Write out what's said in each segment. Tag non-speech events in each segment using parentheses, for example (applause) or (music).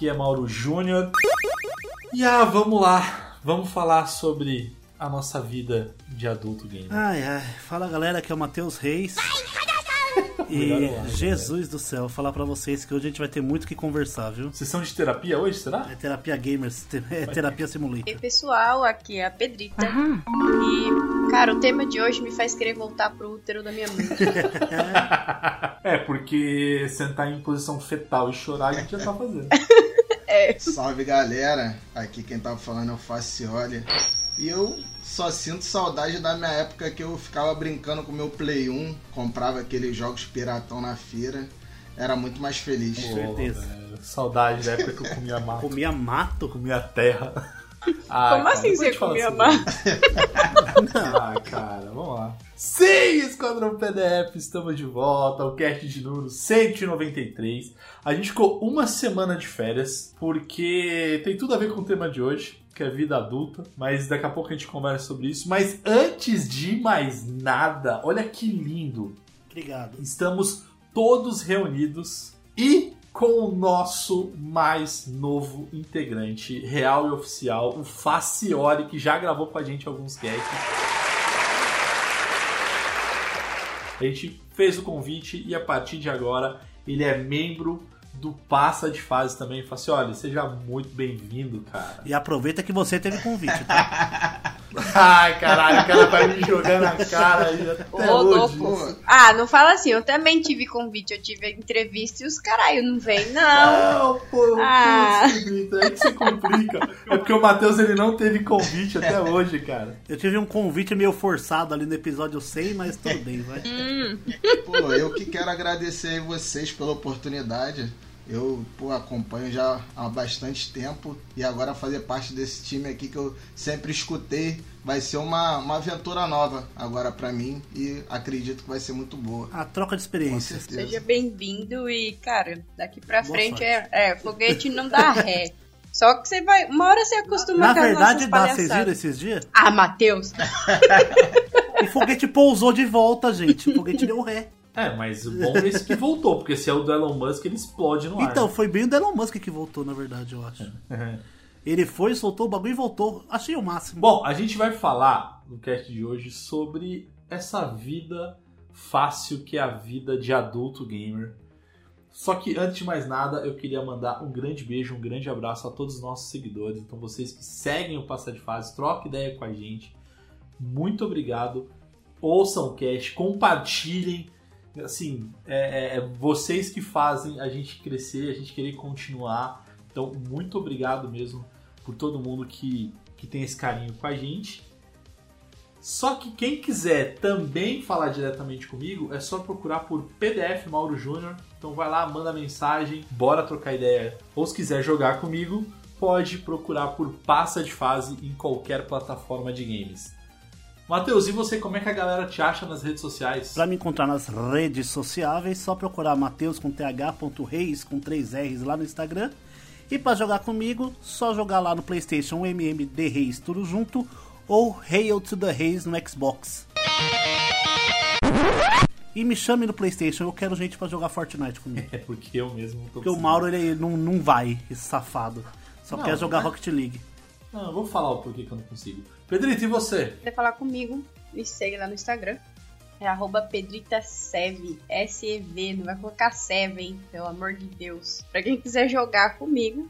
Aqui é Mauro Júnior. E ah, vamos lá, vamos falar sobre a nossa vida de adulto gamer. Ai, ai. Fala galera, aqui é o Matheus Reis. (laughs) E Melhor lá, Jesus do céu, falar pra vocês que hoje a gente vai ter muito o que conversar, viu? Sessão de terapia hoje, será? É terapia gamers, (laughs) é terapia simulator. E pessoal, aqui é a Pedrita. E, cara, o tema de hoje me faz querer voltar pro útero da minha mãe. (laughs) É, porque sentar em posição fetal e chorar a gente já tá fazendo. Salve galera, aqui quem tá falando é o Facioli. E eu só sinto saudade da minha época que eu ficava brincando com meu Play 1, comprava aqueles jogos piratão na feira, era muito mais feliz. Com certeza. Saudade da época que eu comia (laughs) mato, Comia mato? comia terra. Ah, Como cara, assim você comia isso. (laughs) Ah, cara, vamos lá. Sim, Esquadrão PDF, estamos de volta, o cast de número 193. A gente ficou uma semana de férias, porque tem tudo a ver com o tema de hoje, que é vida adulta, mas daqui a pouco a gente conversa sobre isso. Mas antes de mais nada, olha que lindo, Obrigado. estamos todos reunidos e com o nosso mais novo integrante, real e oficial, o Faciori, que já gravou com a gente alguns casts. A gente fez o convite e a partir de agora ele é membro do Passa de Fase também. Facioli, seja muito bem-vindo, cara. E aproveita que você teve convite, tá? (laughs) Ai, caralho, o cara vai me jogar na cara aí até Ô, hoje. louco. Ah, não fala assim, eu também tive convite, eu tive entrevista e os caralho não vem, não. Não, pô, Ah. putz, Brito, aí que você complica. É porque o Matheus ele não teve convite até hoje, cara. Eu tive um convite meio forçado ali no episódio 100, mas tudo bem, vai. Pô, eu que quero agradecer aí vocês pela oportunidade. Eu pô, acompanho já há bastante tempo e agora fazer parte desse time aqui que eu sempre escutei vai ser uma, uma aventura nova agora pra mim e acredito que vai ser muito boa. A troca de Com experiências. certeza. Seja bem-vindo e, cara, daqui pra Boa frente sorte. é, é, foguete não dá ré. Só que você vai, uma hora você acostuma Na com as verdade, dá, vocês viram esses dias? Ah, Matheus, (laughs) O foguete pousou de volta, gente. O foguete deu ré. É, mas o bom é esse que voltou, porque se é o do Elon Musk, ele explode no ar. Então, foi bem o do Elon Musk que voltou, na verdade, eu acho. (laughs) Ele foi, soltou o bagulho e voltou. Achei o máximo. Bom, a gente vai falar no cast de hoje sobre essa vida fácil que é a vida de adulto gamer. Só que antes de mais nada, eu queria mandar um grande beijo, um grande abraço a todos os nossos seguidores. Então, vocês que seguem o Passa de Fase, troca ideia com a gente. Muito obrigado. Ouçam o cast, compartilhem. Assim, é, é- é vocês que fazem a gente crescer, a gente querer continuar. Então, muito obrigado mesmo por todo mundo que, que tem esse carinho com a gente. Só que quem quiser também falar diretamente comigo, é só procurar por PDF Mauro Júnior. Então vai lá, manda mensagem, bora trocar ideia. Ou se quiser jogar comigo, pode procurar por Passa de Fase em qualquer plataforma de games. Matheus, e você, como é que a galera te acha nas redes sociais? Pra me encontrar nas redes sociáveis, só procurar Mateus com th.reis com 3 R's lá no Instagram. E pra jogar comigo, só jogar lá no PlayStation MMD Reis tudo junto ou Hail to the Reis no Xbox. E me chame no Playstation, eu quero gente pra jogar Fortnite comigo. (laughs) É porque eu mesmo não tô Porque o. Mauro, ele não, não vai, esse safado. Só Não, quer jogar mas- Rocket League. Não, eu vou falar o porquê que eu não consigo. Pedrito, e você? quiser falar comigo, me segue lá no Instagram. É arroba pedritasev, S-E-V, não vai colocar Sev, hein? Pelo amor de Deus. Pra quem quiser jogar comigo,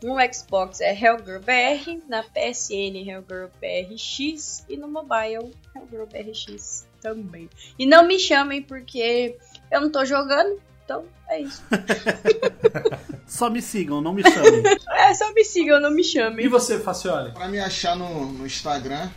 no Xbox é HellGirlBR, na PSN HellGirlBRX e no mobile HellGirlBRX também. E não me chamem porque eu não tô jogando, então é isso. (laughs) Só me sigam, não me chamem. É, só me sigam, não me E chamem. você, Facioli? Pra me achar no, no Instagram,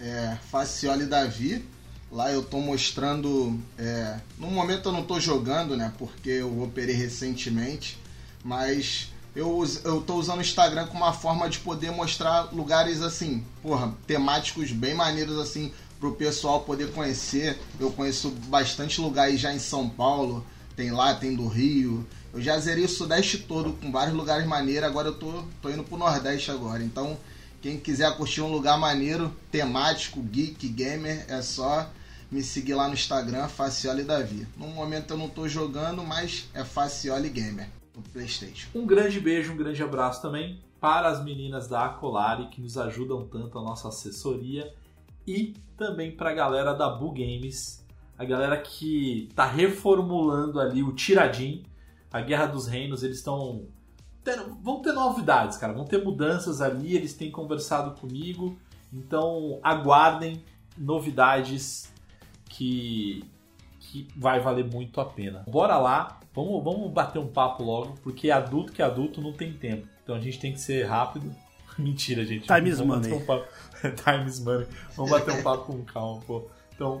é Facioli Davi. Lá eu tô mostrando. É, no momento eu não tô jogando, né? Porque eu operei recentemente. Mas eu, eu tô usando o Instagram como uma forma de poder mostrar lugares assim, porra, temáticos bem maneiros assim, pro pessoal poder conhecer. Eu conheço bastante lugares já em São Paulo. Tem lá, tem do Rio. Eu já zerei o Sudeste todo com vários lugares maneiros. Agora eu tô, tô indo pro Nordeste agora. Então, quem quiser curtir um lugar maneiro, temático, geek, gamer, é só me seguir lá no Instagram, Facioli Davi. No momento eu não tô jogando, mas é Facioli Gamer no Playstation. Um grande beijo, um grande abraço também para as meninas da Acolari que nos ajudam tanto a nossa assessoria e também para a galera da Bu Games, a galera que tá reformulando ali o Tiradim, a Guerra dos Reinos, eles estão vão ter novidades, cara, vão ter mudanças ali, eles têm conversado comigo, então aguardem novidades que que vai valer muito a pena. Bora lá, vamos, vamos bater um papo logo, porque adulto que adulto não tem tempo. Então a gente tem que ser rápido. (laughs) Mentira, gente. Time is money. um papo- (laughs) Time is money. Vamos bater um papo com calma, pô. Então,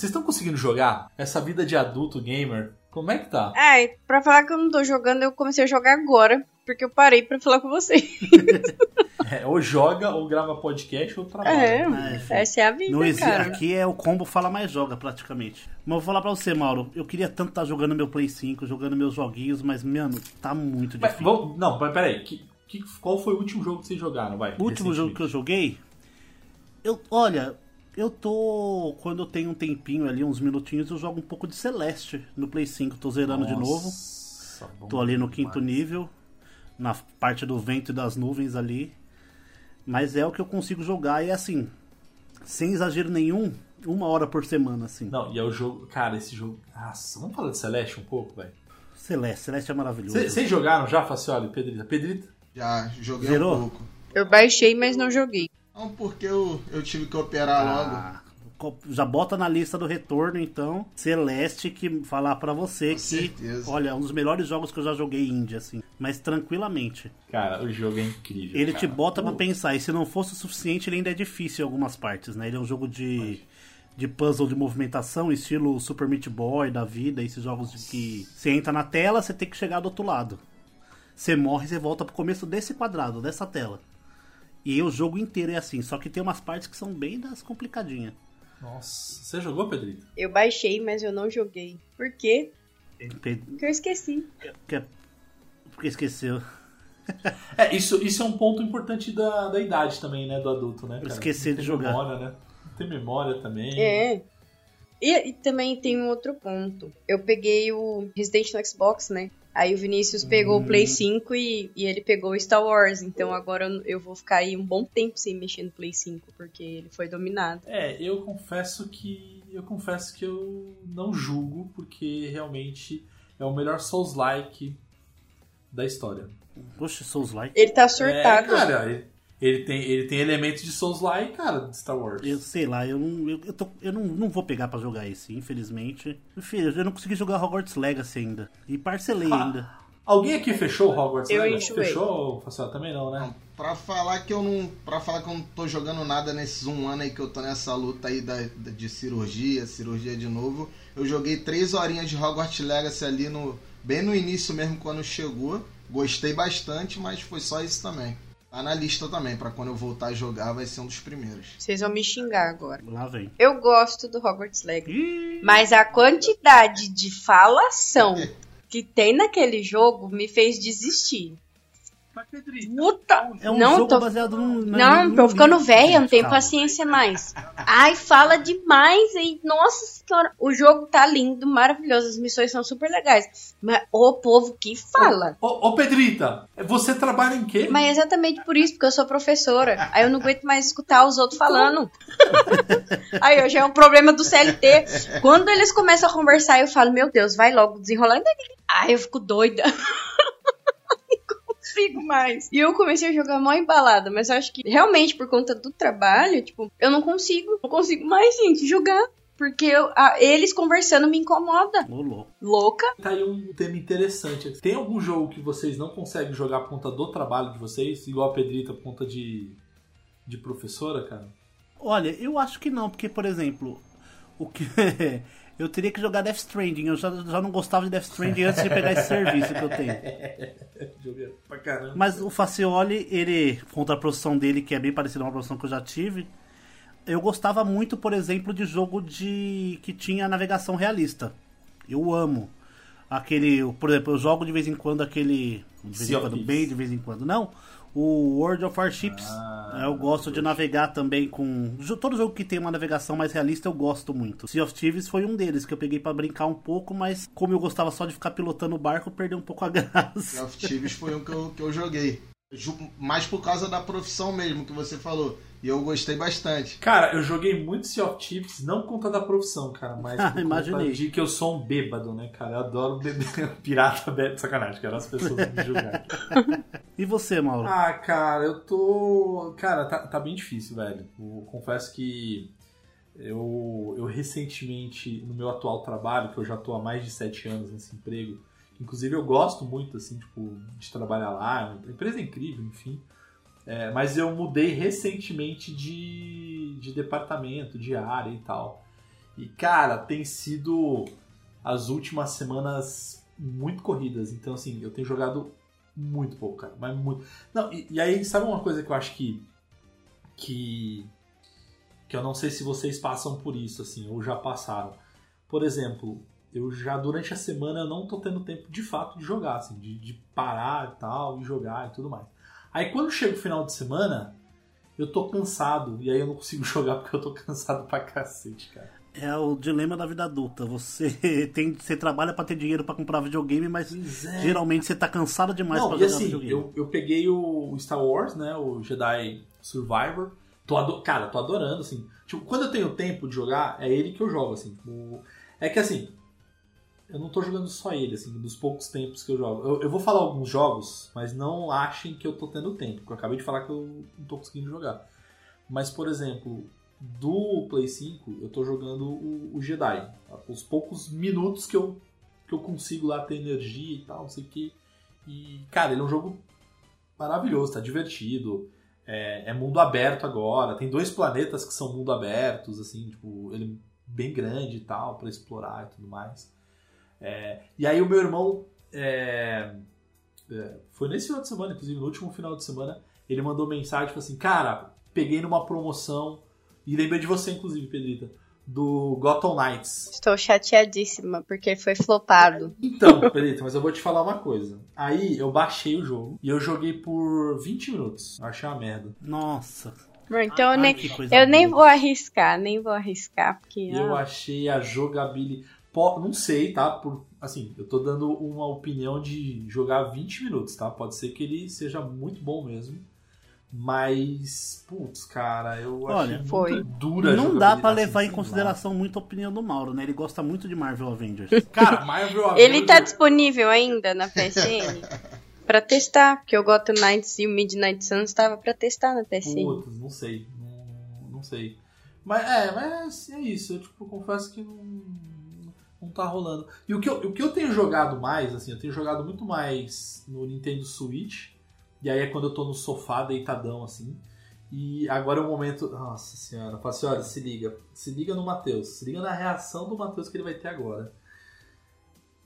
Vocês estão conseguindo jogar essa vida de adulto gamer? Como é que tá? Ai, pra falar que eu não tô jogando, eu comecei a jogar agora, porque eu parei pra falar com você. (laughs) É, ou joga, ou grava podcast, ou trabalha. É, enfim. essa é a vida, Não existe, cara. aqui é o combo fala mais joga, praticamente. Mas eu vou falar pra você, Mauro. Eu queria tanto estar jogando meu Play 5, jogando meus joguinhos, mas, mano, tá muito Mas, difícil. vamos- não, mas peraí. Que, que, qual foi o último jogo que vocês jogaram? Vai, O último jogo que eu joguei, eu, olha, eu tô. Quando eu tenho um tempinho ali, uns minutinhos, eu jogo um pouco de Celeste no Play 5. Tô zerando de novo. Nossa, Tô ali no quinto demais. nível, na parte do vento e das nuvens ali. Mas é o que eu consigo jogar e assim, sem exagero nenhum, uma hora por semana, assim. Não, e é o jogo. Cara, esse jogo. Nossa, vamos falar de Celeste um pouco, velho. Celeste, Celeste é maravilhoso. Cê- Vocês jogaram já, Facioli, Pedrita? Pedrita? Já joguei Zerou? um pouco. Eu baixei, mas não joguei. Não, porque eu, eu tive que operar logo. Ah, co- já bota na lista do retorno, então, Celeste, que falar pra você Com que, certeza. olha, um dos melhores jogos que eu já joguei indie, assim, mas tranquilamente. Cara, o jogo é incrível. Ele cara. te bota pra O- pensar, e se não fosse o suficiente, ele ainda é difícil em algumas partes, né? Ele é um jogo de, de puzzle de movimentação, estilo Super Meat Boy da vida, esses jogos de que você entra na tela, você tem que chegar do outro lado. Você morre, você volta pro começo desse quadrado, dessa tela. E aí o jogo inteiro é assim, só que tem umas partes que são bem das complicadinhas. Nossa, você jogou, Pedrita? Eu baixei, mas eu não joguei. Por quê? Pe- Porque eu esqueci. que- Porque esqueceu. É, isso, isso é um ponto importante da, da idade também, né? Do adulto, né? cara? Esquecer de ter jogar. Memória, né? Ter memória também. É. E, e também tem um outro ponto. Eu peguei o Resident no Xbox, né? Aí o Vinícius pegou o Play 5 e, e ele pegou o Star Wars. Então agora eu- vou ficar aí um bom tempo sem mexer no Play 5, porque ele foi dominado. É, eu confesso que. Eu confesso que eu não julgo, porque realmente é o melhor Souls-like da história. Oxe, Souls Like. Ele tá surtado. É, cara, Ele tem, ele tem elementos de Souls-like, cara, de Star Wars. Eu sei lá, eu, não, eu, eu, tô- eu não, não vou pegar pra jogar esse, infelizmente. Filho, eu não consegui jogar Hogwarts Legacy ainda. E parcelei Ah. ainda. Alguém aqui fechou o Hogwarts Eu Legacy? enjoei. Fechou, Facial? Também não, né? Não, pra falar que eu não. Pra falar que eu não tô jogando nada nesses um ano aí que eu tô nessa luta aí da, da- de cirurgia, cirurgia de novo. Eu joguei três horinhas de Hogwarts Legacy ali no. Bem no início mesmo quando chegou. Gostei bastante, mas foi só isso também. Tá na lista também, pra quando eu voltar a jogar vai ser um dos primeiros. Vocês vão me xingar agora. Lá vem. Eu gosto do Hogwarts Legacy. Mas a quantidade de falação (laughs) que tem naquele jogo me fez desistir. Puta! é um não, jogo tô, baseado num. não, num tô ficando velha, não tenho paciência mais. Ai, fala demais, e nossa senhora, o jogo tá lindo, maravilhoso, as missões são super legais. Mas o povo que fala. Ô, ô, Pedrita, você trabalha em quê? Mas é exatamente por isso, porque eu sou professora. Aí eu não aguento mais escutar os outros falando. (laughs) Aí hoje é um problema do CLT. Quando eles começam a conversar, eu falo, meu Deus, vai logo desenrolando. Aí eu fico doida. (laughs) Não consigo mais. E eu comecei a jogar mó embalada, mas eu acho que realmente por conta do trabalho, tipo, eu não consigo, não consigo mais, gente, jogar. Porque eu- a- eles conversando me incomoda. Ô, louco. Louca. Tá aí um tema interessante. Tem algum jogo que vocês não conseguem jogar por conta do trabalho de vocês? Igual a Pedrita por conta de, de professora, cara? Olha, eu acho que não, porque, por exemplo, o que. (laughs) Eu teria que jogar Death Stranding. Eu já, já não gostava de Death Stranding antes de pegar esse serviço que eu tenho. (laughs) Joguei pra caramba. Mas o Facioli, ele, contra a profissão dele, que é bem parecida a uma profissão que eu já tive, eu gostava muito, por exemplo, de jogo de que tinha navegação realista. Eu amo. Aquele, por exemplo, eu jogo de vez em quando aquele. De vez em quando, bem de vez em quando. Não. O World of Warships. Ah, eu gosto de navegar também com. Todo jogo que tem uma navegação mais realista eu gosto muito. Sea of Thieves foi um deles que eu peguei pra brincar um pouco, mas como eu gostava só de ficar pilotando o barco, perdeu um pouco a (laughs) Sea graça. of Thieves foi um que eu, que eu joguei. Mais por causa da profissão mesmo que você falou. E eu gostei bastante. Cara, eu joguei muito Sea of Thieves, não por conta da profissão, cara, mas (laughs) por conta Imaginei. de que eu sou um bêbado, né, cara? Eu adoro beber (laughs) pirata bebe. Sacanagem, quero as pessoas me julgarem. (laughs) E você, Mauro? Ah, cara, eu tô. Cara, tá, tá bem difícil, velho. Eu confesso que eu, eu recentemente, no meu atual trabalho, que eu já tô há mais de sete anos nesse emprego, inclusive eu gosto muito, assim, tipo, de trabalhar lá, a empresa é incrível, enfim. É, mas eu mudei recentemente de, de departamento, de área e tal. E, cara, tem sido as últimas semanas muito corridas. Então, assim, eu tenho jogado muito pouco, cara. Mas muito. Não, e, e aí, sabe uma coisa que eu acho que. Que. Que eu não sei se vocês passam por isso, assim, ou já passaram. Por exemplo, eu já durante a semana eu não tô tendo tempo de fato de jogar, assim, de, de parar e tal, e jogar e tudo mais. Aí quando chega o final de semana, eu tô cansado, e aí eu não consigo (laughs) jogar porque eu tô cansado pra cacete, cara. É o dilema da vida adulta. Você (laughs) tem, você trabalha pra ter dinheiro pra comprar videogame, mas é. geralmente você tá cansado demais e jogar assim, videogame. eu, eu peguei o Star Wars, né? O Jedi Survivor. Tô ado- Cara, tô adorando, assim. Tipo, quando eu tenho tempo de jogar, é ele que eu jogo, assim. Tipo, É que assim, eu não tô jogando só ele, assim, dos poucos tempos que eu jogo. Eu, eu vou falar alguns jogos, mas não achem que eu tô tendo tempo, porque eu acabei de falar que eu não tô conseguindo jogar. Mas, por exemplo, do Play 5, eu tô jogando o, o Jedi. Os poucos minutos que eu, que eu consigo lá ter energia e tal, não sei o que. E, cara, ele é um jogo maravilhoso, tá divertido. É, é mundo aberto agora. Tem dois planetas que são mundo abertos, assim, tipo, ele é bem grande e tal, pra explorar e tudo mais. É, e aí o meu irmão é, é, foi nesse final de semana, inclusive no último final de semana, ele mandou mensagem falou assim, cara, peguei numa promoção e lembrei de você, inclusive, Pedrita, do Gotham Knights. Estou chateadíssima porque foi flopado. Então, Pedrita, mas eu vou te falar uma coisa. Aí eu baixei o jogo e eu joguei por 20 minutos. Eu achei uma merda. Nossa. Então eu Ai, nem, eu nem vou arriscar, nem vou arriscar, porque. Eu ah, achei a jogabilidade. Não sei, tá? Por, assim, eu tô dando uma opinião de jogar 20 minutos, tá? Pode ser que ele seja muito bom mesmo. Mas, putz, cara, eu achei Olha, muito foi. dura Não dá pra jogabilidade, levar assim, em consideração muito a opinião do Mauro, né? Ele gosta muito de Marvel Avengers. (laughs) Cara, Marvel Ele tá Avengers- disponível ainda na PSN? (laughs) pra testar, porque o Gotham Knights e o Midnight Suns tava pra testar na PSN. Putz, não sei. Não, não sei. Mas é, mas é isso. Eu tipo, confesso que não, não tá rolando. E o que, eu, o que eu tenho jogado mais, assim, eu tenho jogado muito mais no Nintendo Switch. E aí é quando eu tô no sofá deitadão, assim. E agora é o momento. Nossa senhora, fala assim, olha, se liga. Se liga no Matheus. Se liga na reação do Matheus que ele vai ter agora.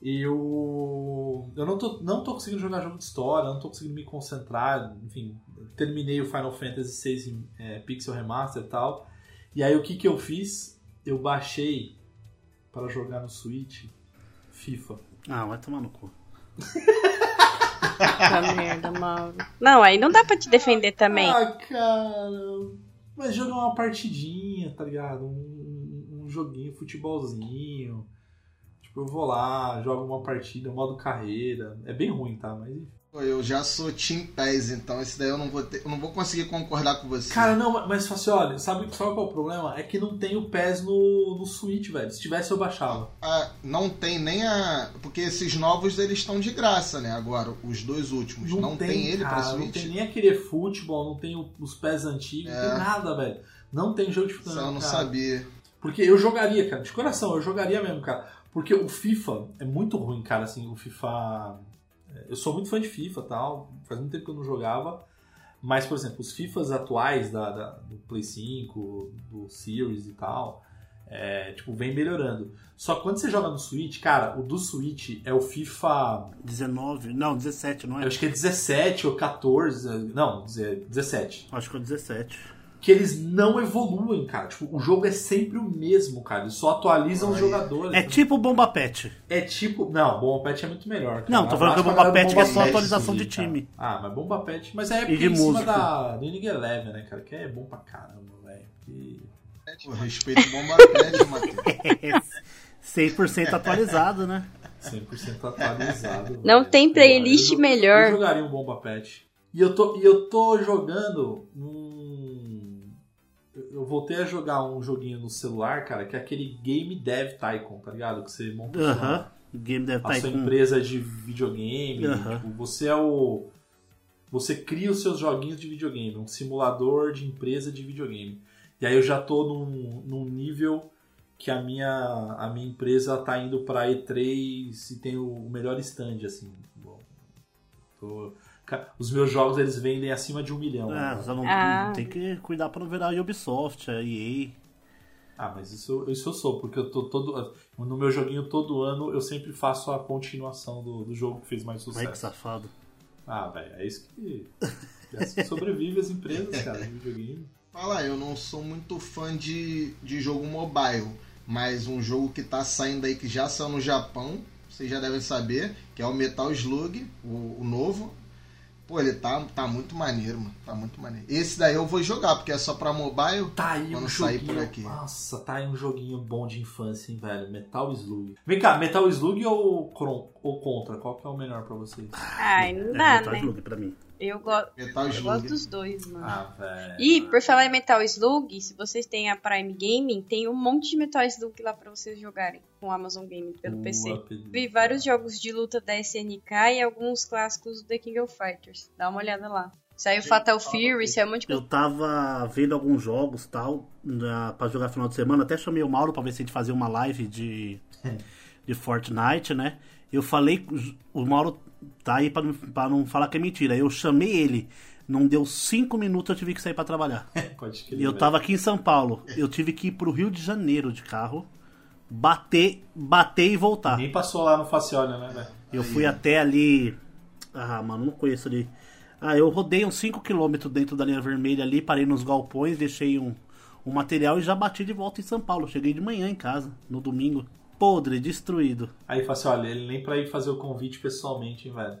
Eu. Eu não tô, não tô conseguindo jogar jogo de história, não tô conseguindo me concentrar. Enfim, terminei o Final Fantasy VI é, Pixel Remaster e tal. E aí o que que eu fiz? Eu baixei para jogar no Switch FIFA. Ah, vai tomar no cu. Puta merda, Mauro. Não, aí não dá pra te defender também. Ah, cara. Mas jogar uma partidinha, tá ligado? Um, um joguinho, futebolzinho. Tipo, eu vou lá, jogo uma partida, modo carreira. É bem ruim, tá? Mas enfim. Eu já sou Team PES, então esse daí eu não vou ter, eu não vou conseguir concordar com você. Cara, não, mas assim, olha, sabe, sabe qual é o problema? É que não tem o PES no, no Switch, velho. Se tivesse, eu baixava. Ah, não tem nem a. Porque esses novos eles estão de graça, né? Agora, os dois últimos. Não, tem, ele cara, pra Não Switch. tem nem aquele futebol, não tem os PES antigos, não É. tem nada, velho. Não tem jogo de futebol. eu não cara. sabia. Porque eu jogaria, cara, de coração, eu jogaria mesmo, cara. Porque o FIFA é muito ruim, cara, assim, o FIFA. Eu sou muito fã de FIFA e tal, faz muito tempo que eu não jogava. Mas, por exemplo, os FIFAs atuais da, da- do Play 5, do Series e tal, é, tipo, vem melhorando. Só que quando você joga no Switch, cara, o do Switch é o FIFA. 19, não, 17, não Eu é? acho que é 17 ou 14. Não, 17. Acho que é 17. Que eles não evoluem, cara. Tipo, o jogo é sempre o mesmo, cara. Eles só atualizam os Ai. jogadores. É tipo Bomba Pet. É tipo. Não, Bomba Pet é muito melhor. Cara. Não, tô falando que Bomba Pet Bomba é só atualização de time. cara. Ah, mas Bomba Pet. Mas é porque de em cima da do Inning Eleven, né, cara? Que é bom pra caramba, velho. Que- Pô, respeito o Bomba Pet, Matheus. (laughs) 100% atualizado, né? 100% atualizado. (laughs) Não velho. tem playlist melhor. Eu jogaria um Bomba Pet. E eu tô, e eu tô jogando um. Eu- voltei a jogar um joguinho no celular, cara, que é aquele Game Dev Tycoon, tá ligado? Que você monta sua- Aham. O game deve a estar sua empresa de videogame. Aham. tipo, você é o. Você cria os seus joguinhos de videogame, um simulador de empresa de videogame. E aí eu já tô num, num nível que a minha, a minha empresa tá indo pra E3 e tem o melhor stand, assim. Bom, tô- os meus jogos eles vendem acima de um milhão. É, né? não, Ah. tem que cuidar pra não virar a Ubisoft, a EA. Ah, mas isso, isso eu sou, porque eu tô todo. No meu joguinho todo ano eu sempre faço a continuação do, do jogo que fez mais Ai, que sucesso. safado. Ah, velho, é isso que. É assim que sobrevive as empresas, cara, de videogame. Fala, eu não sou muito fã de, de jogo mobile, mas um jogo que tá saindo aí que já saiu no Japão, vocês já devem saber, que é o Metal Slug, o, o novo. Pô, ele tá, tá muito maneiro, mano. Tá muito maneiro. Esse daí eu vou jogar, porque é só pra mobile. Tá aí Quando um sair joguinho. por aqui. Nossa, tá aí um joguinho bom de infância, hein, velho. Metal Slug. Vem cá, Metal Slug ou, Cron- ou Contra? Qual que é o melhor pra vocês? Ai, não É, dá, Metal né? Slug pra mim. Eu, go- Metal eu gosto dos dois, mano. Ah, velho. E por falar em Metal Slug, se vocês têm a Prime Gaming, tem um monte de Metal Slug lá pra vocês jogarem com o Amazon Gaming pelo Boa, PC. Pedro. Vi vários jogos de luta da SNK e alguns clássicos do The King of Fighters. Dá uma olhada lá. Saiu Fatal Fury, saiu um monte de Eu coisa. tava vendo alguns jogos tal, na- pra jogar final de semana. Até chamei o Mauro pra ver se a gente fazia uma live de, (laughs) de Fortnite, né? Eu falei, o Mauro tá aí pra não, falar que é mentira. Eu chamei ele, não deu cinco minutos eu tive que sair pra trabalhar. (laughs) Pode crer. Eu velho. tava aqui em São Paulo. Eu tive que ir pro Rio de Janeiro de carro, bater, bater e voltar. Nem passou lá no Faciolha, né, velho? Eu fui até ali. Ah, mano, não conheço ali. Ah, eu rodei uns 5km dentro da linha vermelha ali, parei nos galpões, deixei um, um material e já bati de volta em São Paulo. Cheguei de manhã em casa, no domingo. Podre, destruído. Aí Faciolha, ele nem pra ir fazer o convite pessoalmente, hein, velho.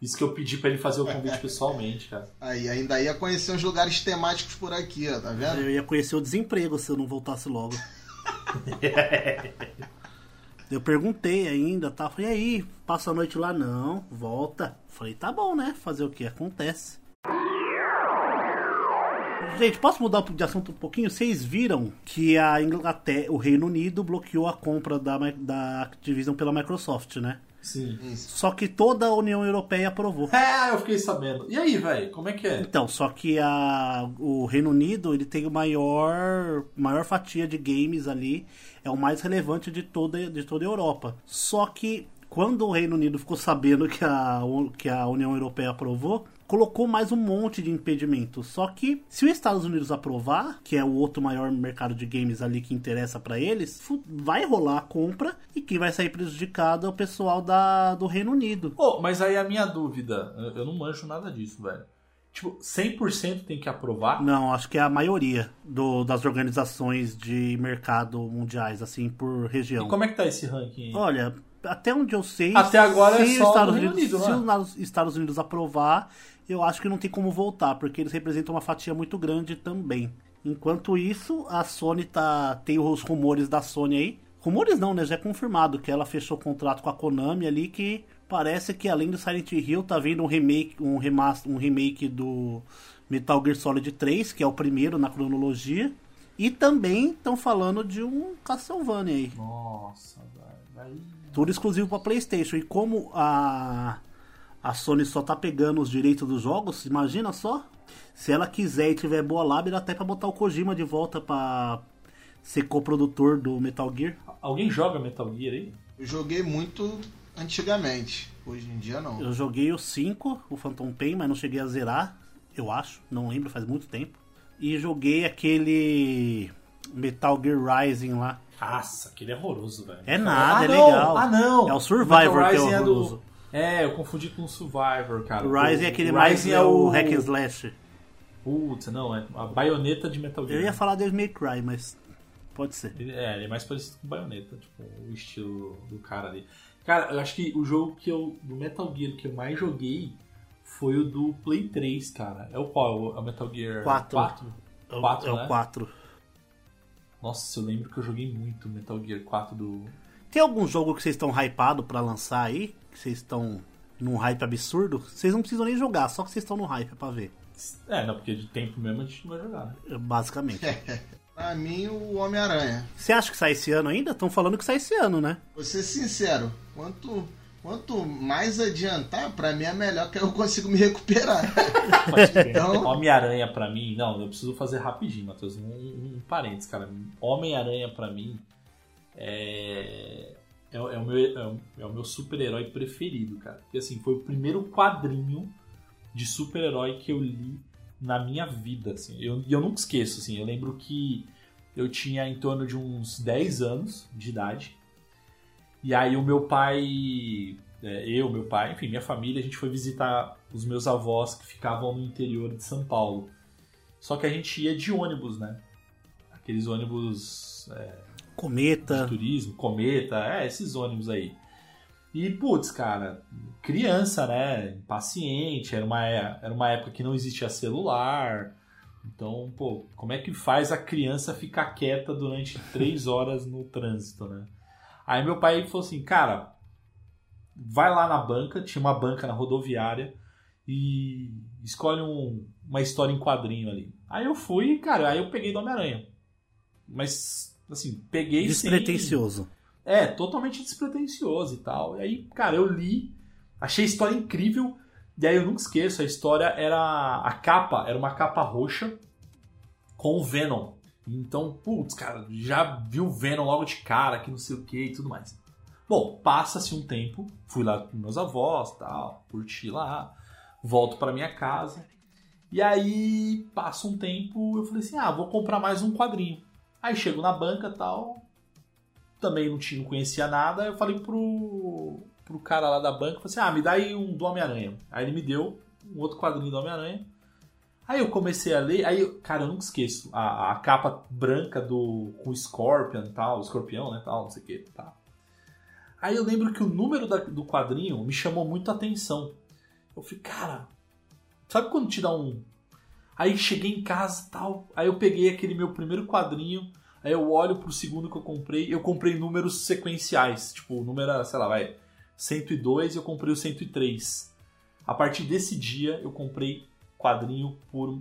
Isso que eu pedi pra ele fazer o convite (laughs) pessoalmente, cara. Aí ainda ia conhecer uns lugares temáticos por aqui, ó, tá vendo? Eu ia conhecer o desemprego se eu não voltasse logo. (laughs) Eu perguntei ainda, tá? Falei, e aí, passa a noite lá? Não, volta. Falei, tá bom, né? Fazer o que? Acontece. Gente, posso mudar de assunto um pouquinho? Vocês viram que a Inglaterra, o Reino Unido bloqueou a compra da, da Activision pela Microsoft, né? Sim. Só que toda a União Europeia aprovou. É, eu fiquei sabendo. E aí, velho, como é que é? Então, só que a, o Reino Unido ele tem o maior, maior fatia de games ali, é o mais relevante de toda, de toda a Europa. Só que quando o Reino Unido ficou sabendo que a, que a União Europeia aprovou, colocou mais um monte de impedimentos. Só que se os Estados Unidos aprovar, que é o outro maior mercado de games ali que interessa para eles, vai rolar a compra e quem vai sair prejudicado é o pessoal da, do Reino Unido. Pô, mas aí a minha dúvida, eu- não manjo nada disso, velho. Tipo, 100% tem que aprovar? Não, acho que é a maioria do- das organizações de mercado mundiais, assim, por região. E como é que tá esse ranking aí? Olha, até onde eu sei. Até agora é se só os Estados Unidos, Unido, se é? os Estados Unidos aprovar, eu acho que não tem como voltar, porque eles representam uma fatia muito grande também. Enquanto isso, a Sony tá. Tem os rumores da Sony aí. Rumores não, né? Já é confirmado que ela fechou contrato com a Konami ali que parece que além do Silent Hill tá vindo um remake, um remaster, um remake do Metal Gear Solid 3, que é o primeiro na cronologia. E também estão falando de um Castlevania aí. Nossa, velho. Tudo exclusivo para PlayStation. E como a, a Sony só tá pegando os direitos dos jogos, imagina só. Se ela quiser e tiver boa lábia, dá até pra botar o Kojima de volta pra ser coprodutor do Metal Gear. Alguém joga Metal Gear aí? Eu joguei muito antigamente. Hoje em dia não. Eu joguei o 5, o Phantom Pain, mas não cheguei a zerar, eu acho. Não lembro, faz muito tempo. E joguei aquele Metal Gear Rising lá. Nossa, aquele é horroroso, velho. É nada, ah, é não! legal. Ah, não! É o Survivor Metal que é Rising horroroso. É, eu confundi com o Survivor, cara. O Rising é aquele o mais Rising é o Hack and Slash. Putz, não, é a baioneta de Metal Gear. Eu ia falar Devil May Cry, mas pode ser. Ele- É, ele é mais parecido com baioneta, tipo, o estilo do cara ali. Cara, eu acho que o jogo que eu. do Metal Gear que eu mais joguei foi o do Play 3, cara. É o qual? É o Metal Gear Quatro. 4? É o- Quatro, é né? o 4. Nossa, eu lembro que eu joguei muito Metal Gear 4 do. Tem algum jogo que vocês estão hypados pra lançar aí? Que vocês estão num hype absurdo? Vocês não precisam nem jogar, só que vocês estão no hype pra ver. É, não, porque de tempo mesmo a gente não vai jogar, né? Basicamente. (laughs) Pra mim, o Homem-Aranha. Você acha que sai esse ano ainda? Estão falando que sai esse ano, né? Vou ser sincero, quanto, quanto mais adiantar, pra mim é melhor que eu consigo me recuperar. (laughs) Então- Homem-Aranha pra mim, não, eu preciso fazer rapidinho, Matheus. Um, um, um parênteses, cara. Homem-Aranha pra mim é. É, o- é o meu, é é o meu super-herói preferido, cara. Porque assim, foi o primeiro quadrinho de super-herói que eu li na minha vida, assim. E eu, eu nunca esqueço, assim. Eu lembro que eu tinha em torno de uns 10 anos de idade. E aí o meu pai, é, eu, meu pai, enfim, minha família, a gente foi visitar os meus avós que ficavam no interior de São Paulo. Só que a gente ia de ônibus, né? Aqueles ônibus é, de Cometa. turismo, cometa, é, esses ônibus aí. E, putz, cara, criança, né? Impaciente, era uma, é- era uma época que não existia celular. Então, pô, como é que faz a criança ficar quieta durante (laughs) três horas no trânsito, né? Aí meu pai falou assim, cara, vai lá na banca, tinha uma banca na rodoviária, e escolhe um- uma história em quadrinho ali. Aí eu fui, cara, aí eu peguei do Homem-Aranha. Mas, assim, peguei sem- Despretensioso. é, totalmente despretensioso e tal. E aí, cara, eu li, achei a história incrível. E aí eu nunca esqueço, a história era. A capa era uma capa roxa com o Venom. Então, putz, cara, já vi o Venom logo de cara, que não sei o que e tudo mais. Bom, passa-se um tempo, fui lá com meus avós tal, curti lá, volto pra minha casa. E aí passa um tempo, eu falei assim: ah, vou comprar mais um quadrinho. Aí chego na banca tal, também não, tinha, não conhecia nada. Eu falei pro, pro cara lá da banca, falei assim, ah, me dá aí um do Homem-Aranha. Aí ele me deu um outro quadrinho do Homem-Aranha. Aí eu comecei a ler, aí, cara, eu nunca esqueço, a, a capa branca do com o Scorpion e tal, o escorpião, né, tal, não sei o que, tá. Aí eu lembro que o número da- do quadrinho me chamou muito a atenção. Eu falei, cara, sabe quando te dá um... Aí cheguei em casa tal, aí eu peguei aquele meu primeiro quadrinho, Aí eu olho pro segundo que eu comprei, eu comprei números sequenciais. Tipo, o número era, sei lá, vai, 102 e eu comprei o 103. A partir desse dia eu comprei quadrinho por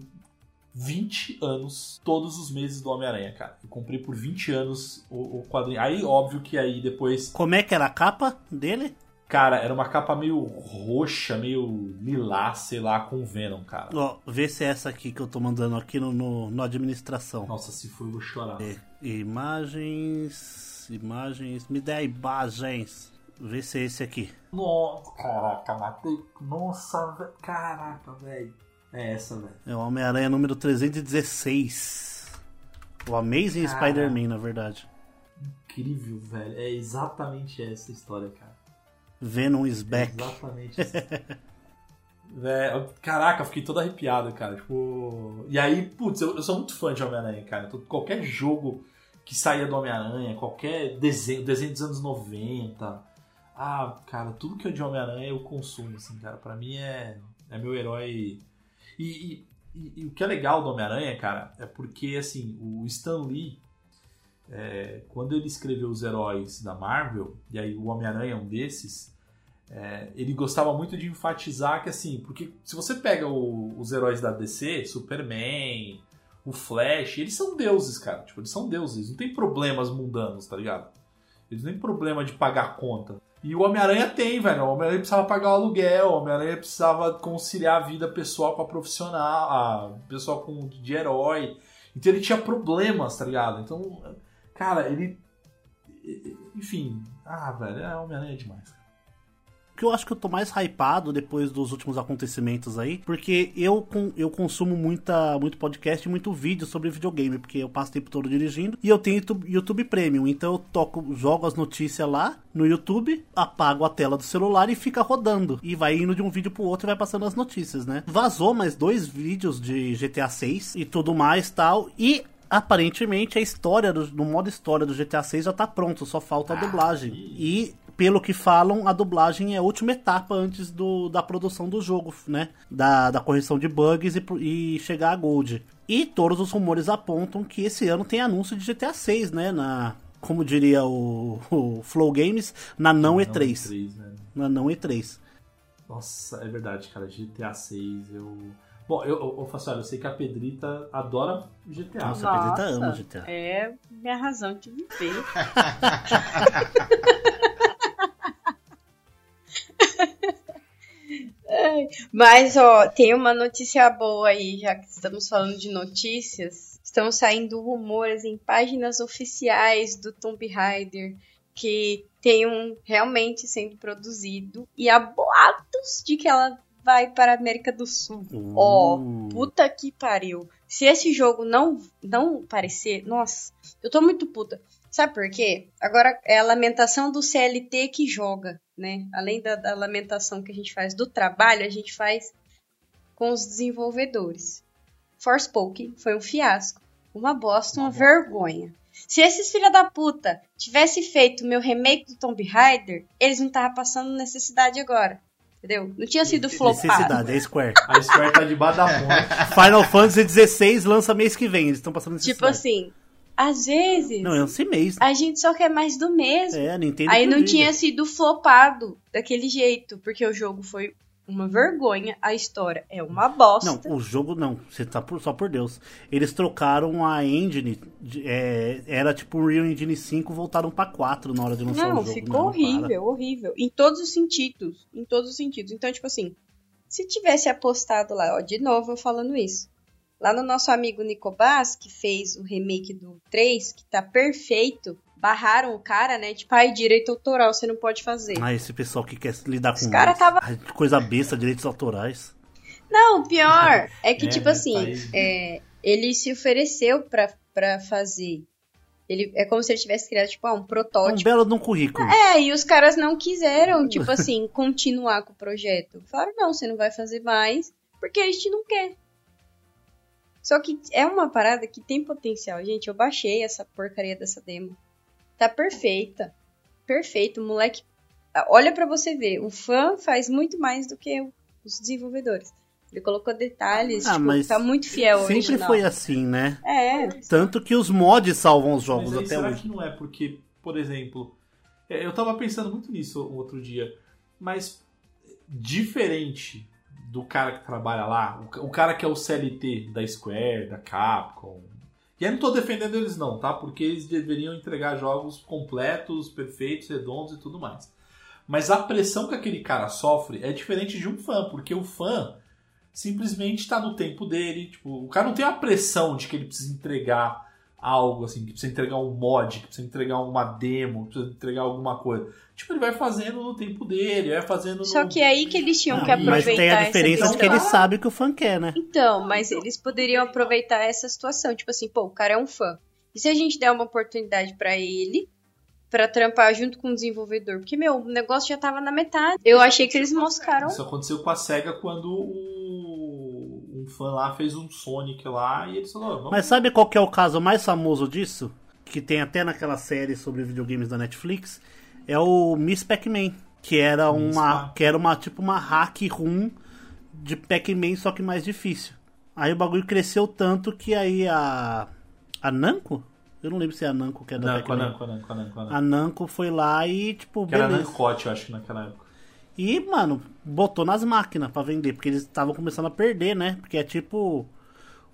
20 anos todos os meses do Homem-Aranha, cara. Eu comprei por 20 anos o, o quadrinho. Aí, óbvio que aí depois. Como é que era a capa dele? Cara, era uma capa meio roxa, meio lilás, sei lá, com Venom, cara. Ó, vê se é essa aqui que eu tô mandando aqui no, no, no administração. Nossa, se for, eu vou chorar. É, imagens. Imagens. Me dê imagens. Vê se é esse aqui. Nossa, caraca, matei. Nossa, velho. Caraca, velho. É essa, velho. É o Homem-Aranha número 316. O Amazing. Spider-Man, na verdade. Incrível, velho. É exatamente essa história, cara. Venom is back. Exatamente. (laughs) Véi, caraca, eu fiquei todo arrepiado, cara. Tipo. E aí, putz, eu, eu sou muito fã de Homem-Aranha, cara. Então, qualquer jogo que saía do Homem-Aranha, qualquer desenho, desenho dos anos 90. Ah, cara, tudo que é de Homem-Aranha eu consumo, assim, cara. Pra mim é, é meu herói. E, e- e- e o que é legal do Homem-Aranha, cara, é porque, assim, o Stan Lee, é, quando ele escreveu os heróis da Marvel, e aí o Homem-Aranha é um desses, é, ele gostava muito de enfatizar que, assim, porque se você pega o- os heróis da DC, Superman, o Flash, eles são deuses, cara. Tipo, eles são deuses, eles não tem problemas mundanos, tá ligado? Eles não têm problema de pagar conta. E o Homem-Aranha tem, velho. O Homem-Aranha precisava pagar o aluguel, o Homem-Aranha precisava conciliar a vida pessoal com a profissional, a pessoal com, de herói. Então ele tinha problemas, tá ligado? Então, cara, ele. Enfim. Ah, velho, é Homem-Aranha demais. que eu acho que eu tô mais hypado depois dos últimos acontecimentos aí, porque eu, eu consumo muita, muito podcast e muito vídeo sobre videogame, porque eu passo o tempo todo dirigindo, e eu tenho YouTube, YouTube Premium, então eu toco, jogo as notícias lá no YouTube, apago a tela do celular e fica rodando, e vai indo de um vídeo pro outro e vai passando as notícias, né? Vazou mais dois vídeos de GTA 6 e tudo mais tal, e aparentemente a história, do, no modo história do GTA 6 já tá pronto, só falta a dublagem. E pelo que falam, a dublagem é a última etapa antes do, da produção do jogo, né? Da, da correção de bugs e, e chegar a Gold. E todos os rumores apontam que esse ano tem anúncio de GTA 6, né? Na, como diria o, o Flow Games, na não E3. E3, né? Na não E3. Nossa, é verdade, cara. GTA 6, eu. Bom, eu, eu, eu faço, olha, eu sei que a Pedrita adora GTA. Nossa, a Pedrita ama GTA. É minha razão de viver. Mas, ó, tem uma notícia boa aí, já que estamos falando de notícias. Estão saindo rumores em páginas oficiais do Tomb Raider que tem um realmente sendo produzido e há boatos de que ela vai para a América do Sul. Ó, Uh. puta que pariu. Se esse jogo não não aparecer, nossa, eu tô muito puta. Sabe por quê? Agora é a lamentação do CLT que joga, né? Além da, da lamentação que a gente faz do trabalho, a gente faz com os desenvolvedores. Forspoken foi um fiasco, uma bosta, uma vergonha. Se esses filha da puta tivesse feito o meu remake do Tomb Raider, eles não estavam passando necessidade agora. Entendeu? Não tinha sido flopado. Necessidade, é Square. A Square tá debaixo da ponte. Final Fantasy XVI lança mês que vem, eles estão passando necessidade. Tipo assim, às vezes Não, é esse mês. a gente só quer mais do mesmo. É, Nintendo. Aí não diga. tinha sido flopado daquele jeito, porque o jogo foi uma vergonha, a história é uma bosta. Não, o jogo não. Você tá por, só por Deus. Eles trocaram a engine. de- é, era tipo o Real Engine 5, voltaram pra 4 na hora de lançar Não, o jogo. ficou Não, horrível, horrível. Em todos os sentidos. Em todos os sentidos. Então, tipo assim, se tivesse apostado lá, ó, de novo eu falando isso. Lá no nosso amigo Nicobas, que fez o remake do 3, que tá perfeito, barraram o cara, né? Tipo, ai, direito autoral, você não pode fazer. Ah, esse pessoal que quer lidar com. Os cara tava- coisa besta, direitos autorais. Não, o pior é que, (laughs) É, tipo né, assim, país- é, ele se ofereceu pra, pra fazer. Ele, é como se ele tivesse criado, tipo, ah, um É um protótipo. belo de um currículo. É, e os caras não quiseram, (laughs) tipo assim, continuar com o projeto. Falaram, não, você não vai fazer mais, porque a gente não quer. Só que é uma parada que tem potencial. Gente, eu baixei essa porcaria dessa demo. Tá perfeita. Perfeito, o moleque. Olha pra você ver, o fã faz muito mais do que os desenvolvedores. Ele colocou detalhes, Ah, tipo, mas tá muito fiel ao Sempre original. foi assim, né? É, Tanto que os mods salvam os jogos Mas aí, até será hoje. que não é porque, por exemplo, é, eu tava pensando muito nisso outro dia, mas diferente do cara que trabalha lá, o cara que é o CLT da Square, da Capcom. E aí não tô defendendo eles não, tá? Porque eles deveriam entregar jogos completos, perfeitos, redondos e tudo mais. Mas a pressão que aquele cara sofre é diferente de um fã, porque o fã simplesmente tá no tempo dele, tipo, o cara não tem a pressão de que ele precisa entregar algo assim, que precisa entregar um mod, que precisa entregar uma demo, que precisa entregar alguma coisa. Tipo, ele vai fazendo no tempo dele, vai fazendo no... Só que é aí que eles tinham que aproveitar Mas tem a diferença de que ele sabe o que o fã quer, né? Então, mas eles poderiam aproveitar essa situação, tipo assim, pô, o cara é um fã. E se a gente der uma oportunidade pra ele pra trampar junto com o desenvolvedor? Porque meu, o negócio já tava na metade. Eu achei que eles moscaram. Isso aconteceu com a SEGA quando o... um fã lá fez um Sonic lá e eles falaram, vamos... Mas sabe qual que é o caso mais famoso disso? Que tem até naquela série sobre videogames da Netflix? É o Miss Pac-Man. Que era Miss uma. Pac- Que era uma tipo uma hack room de Pac-Man, só que mais difícil. Aí o bagulho cresceu tanto que aí a. A Namco? Eu não lembro se é a Namco que é da Nanko. A Namco foi lá e, tipo, Que era beleza. Nancote, eu acho que naquela época. E, mano, botou nas máquinas pra vender, porque eles estavam começando a perder, né? Porque é tipo.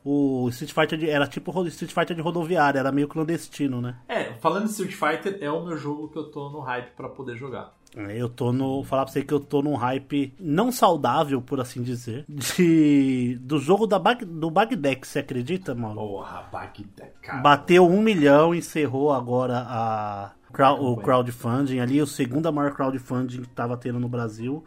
O Street Fighter de, era tipo o Street Fighter de rodoviária, era meio clandestino, né? É, falando de Street Fighter, é o meu jogo que eu tô no hype pra poder jogar. Eu tô no. Falar pra você que eu tô num hype não saudável, por assim dizer. De. Do jogo da Bag, do Bagdex, você acredita, mano? Porra, Bagdad, cara. Bateu um milhão, encerrou agora a, crowd- o crowdfunding ali, o segundo maior crowdfunding que tava tendo no Brasil.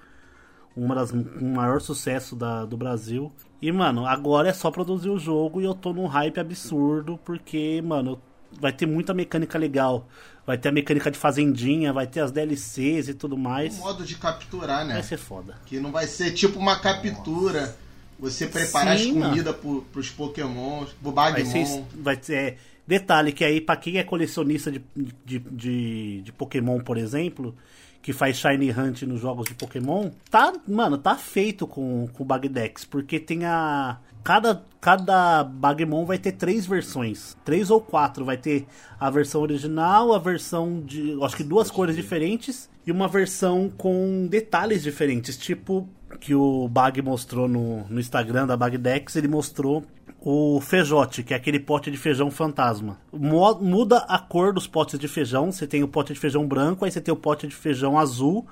Uma das, um maior sucesso da, do Brasil. E, mano, agora é só produzir o jogo e eu tô num hype absurdo, porque, mano, vai ter muita mecânica legal. Vai ter a mecânica de fazendinha, vai ter as DLCs e tudo Um mais. modo de capturar, né? Vai ser foda. Que não vai ser tipo uma captura. Você preparar Sim, as comidas pro, pros Pokémon, pro Vai Bagmon. ser, vai ser é, detalhe que aí pra quem é colecionista de, de, de, de Pokémon, por exemplo, que faz Shiny Hunt nos jogos de Pokémon, tá, mano, tá feito com com Bagdex, porque tem a cada cada Bagmon vai ter três versões, três ou quatro, vai ter a versão original, a versão de, acho que duas cores diferentes e uma versão com detalhes diferentes, tipo que o Bag mostrou no, no Instagram da Bagdex, ele mostrou o fejote, que é aquele pote de feijão fantasma. Muda a cor dos potes de feijão. Você tem o pote de feijão branco, aí você tem o pote de feijão azul,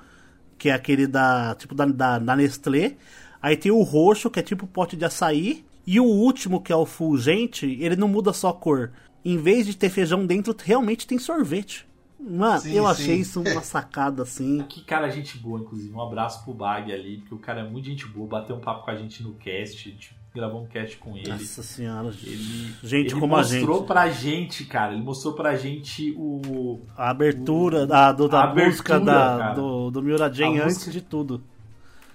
que é aquele da tipo da, da, da Nestlé. Aí tem o roxo, que é tipo pote de açaí. E o último, que é o fulgente, ele não muda só a cor. Em vez de ter feijão dentro, realmente tem sorvete. Mano, Sim, eu sim. achei isso uma (laughs) sacada assim. Que cara, gente boa, inclusive. Um abraço pro Bag ali, porque o cara é muito gente boa. Bateu um papo com a gente no cast, gente gravou um cast com ele. Nossa senhora. Ele, Gente ele como a mostrou gente. pra gente, cara. Ele mostrou pra gente o. A abertura da, do, da abertura, música da, cara. do, do A antes música- de tudo.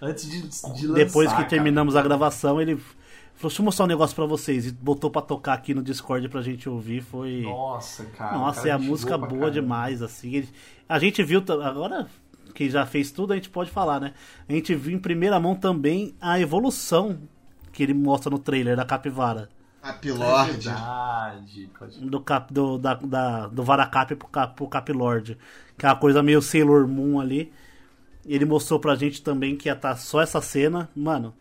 Antes de, de lançar. Depois que cara. terminamos a gravação, ele falou: Deixa eu mostrar um negócio pra vocês. E botou pra tocar aqui no Discord pra gente ouvir. Foi. Nossa, cara. Nossa, cara, é a música boa caramba. demais, assim. Ele- A gente viu. Agora, que já fez tudo, a gente pode falar, né? A gente viu em primeira mão também a evolução que ele mostra no trailer da Capivara. É Capilord. Pode... Do, cap, do, da, da, do Varacap pro, cap, pro Capilord. Que é uma coisa meio Sailor Moon ali. Ele mostrou pra gente também que ia estar só essa cena. Mano,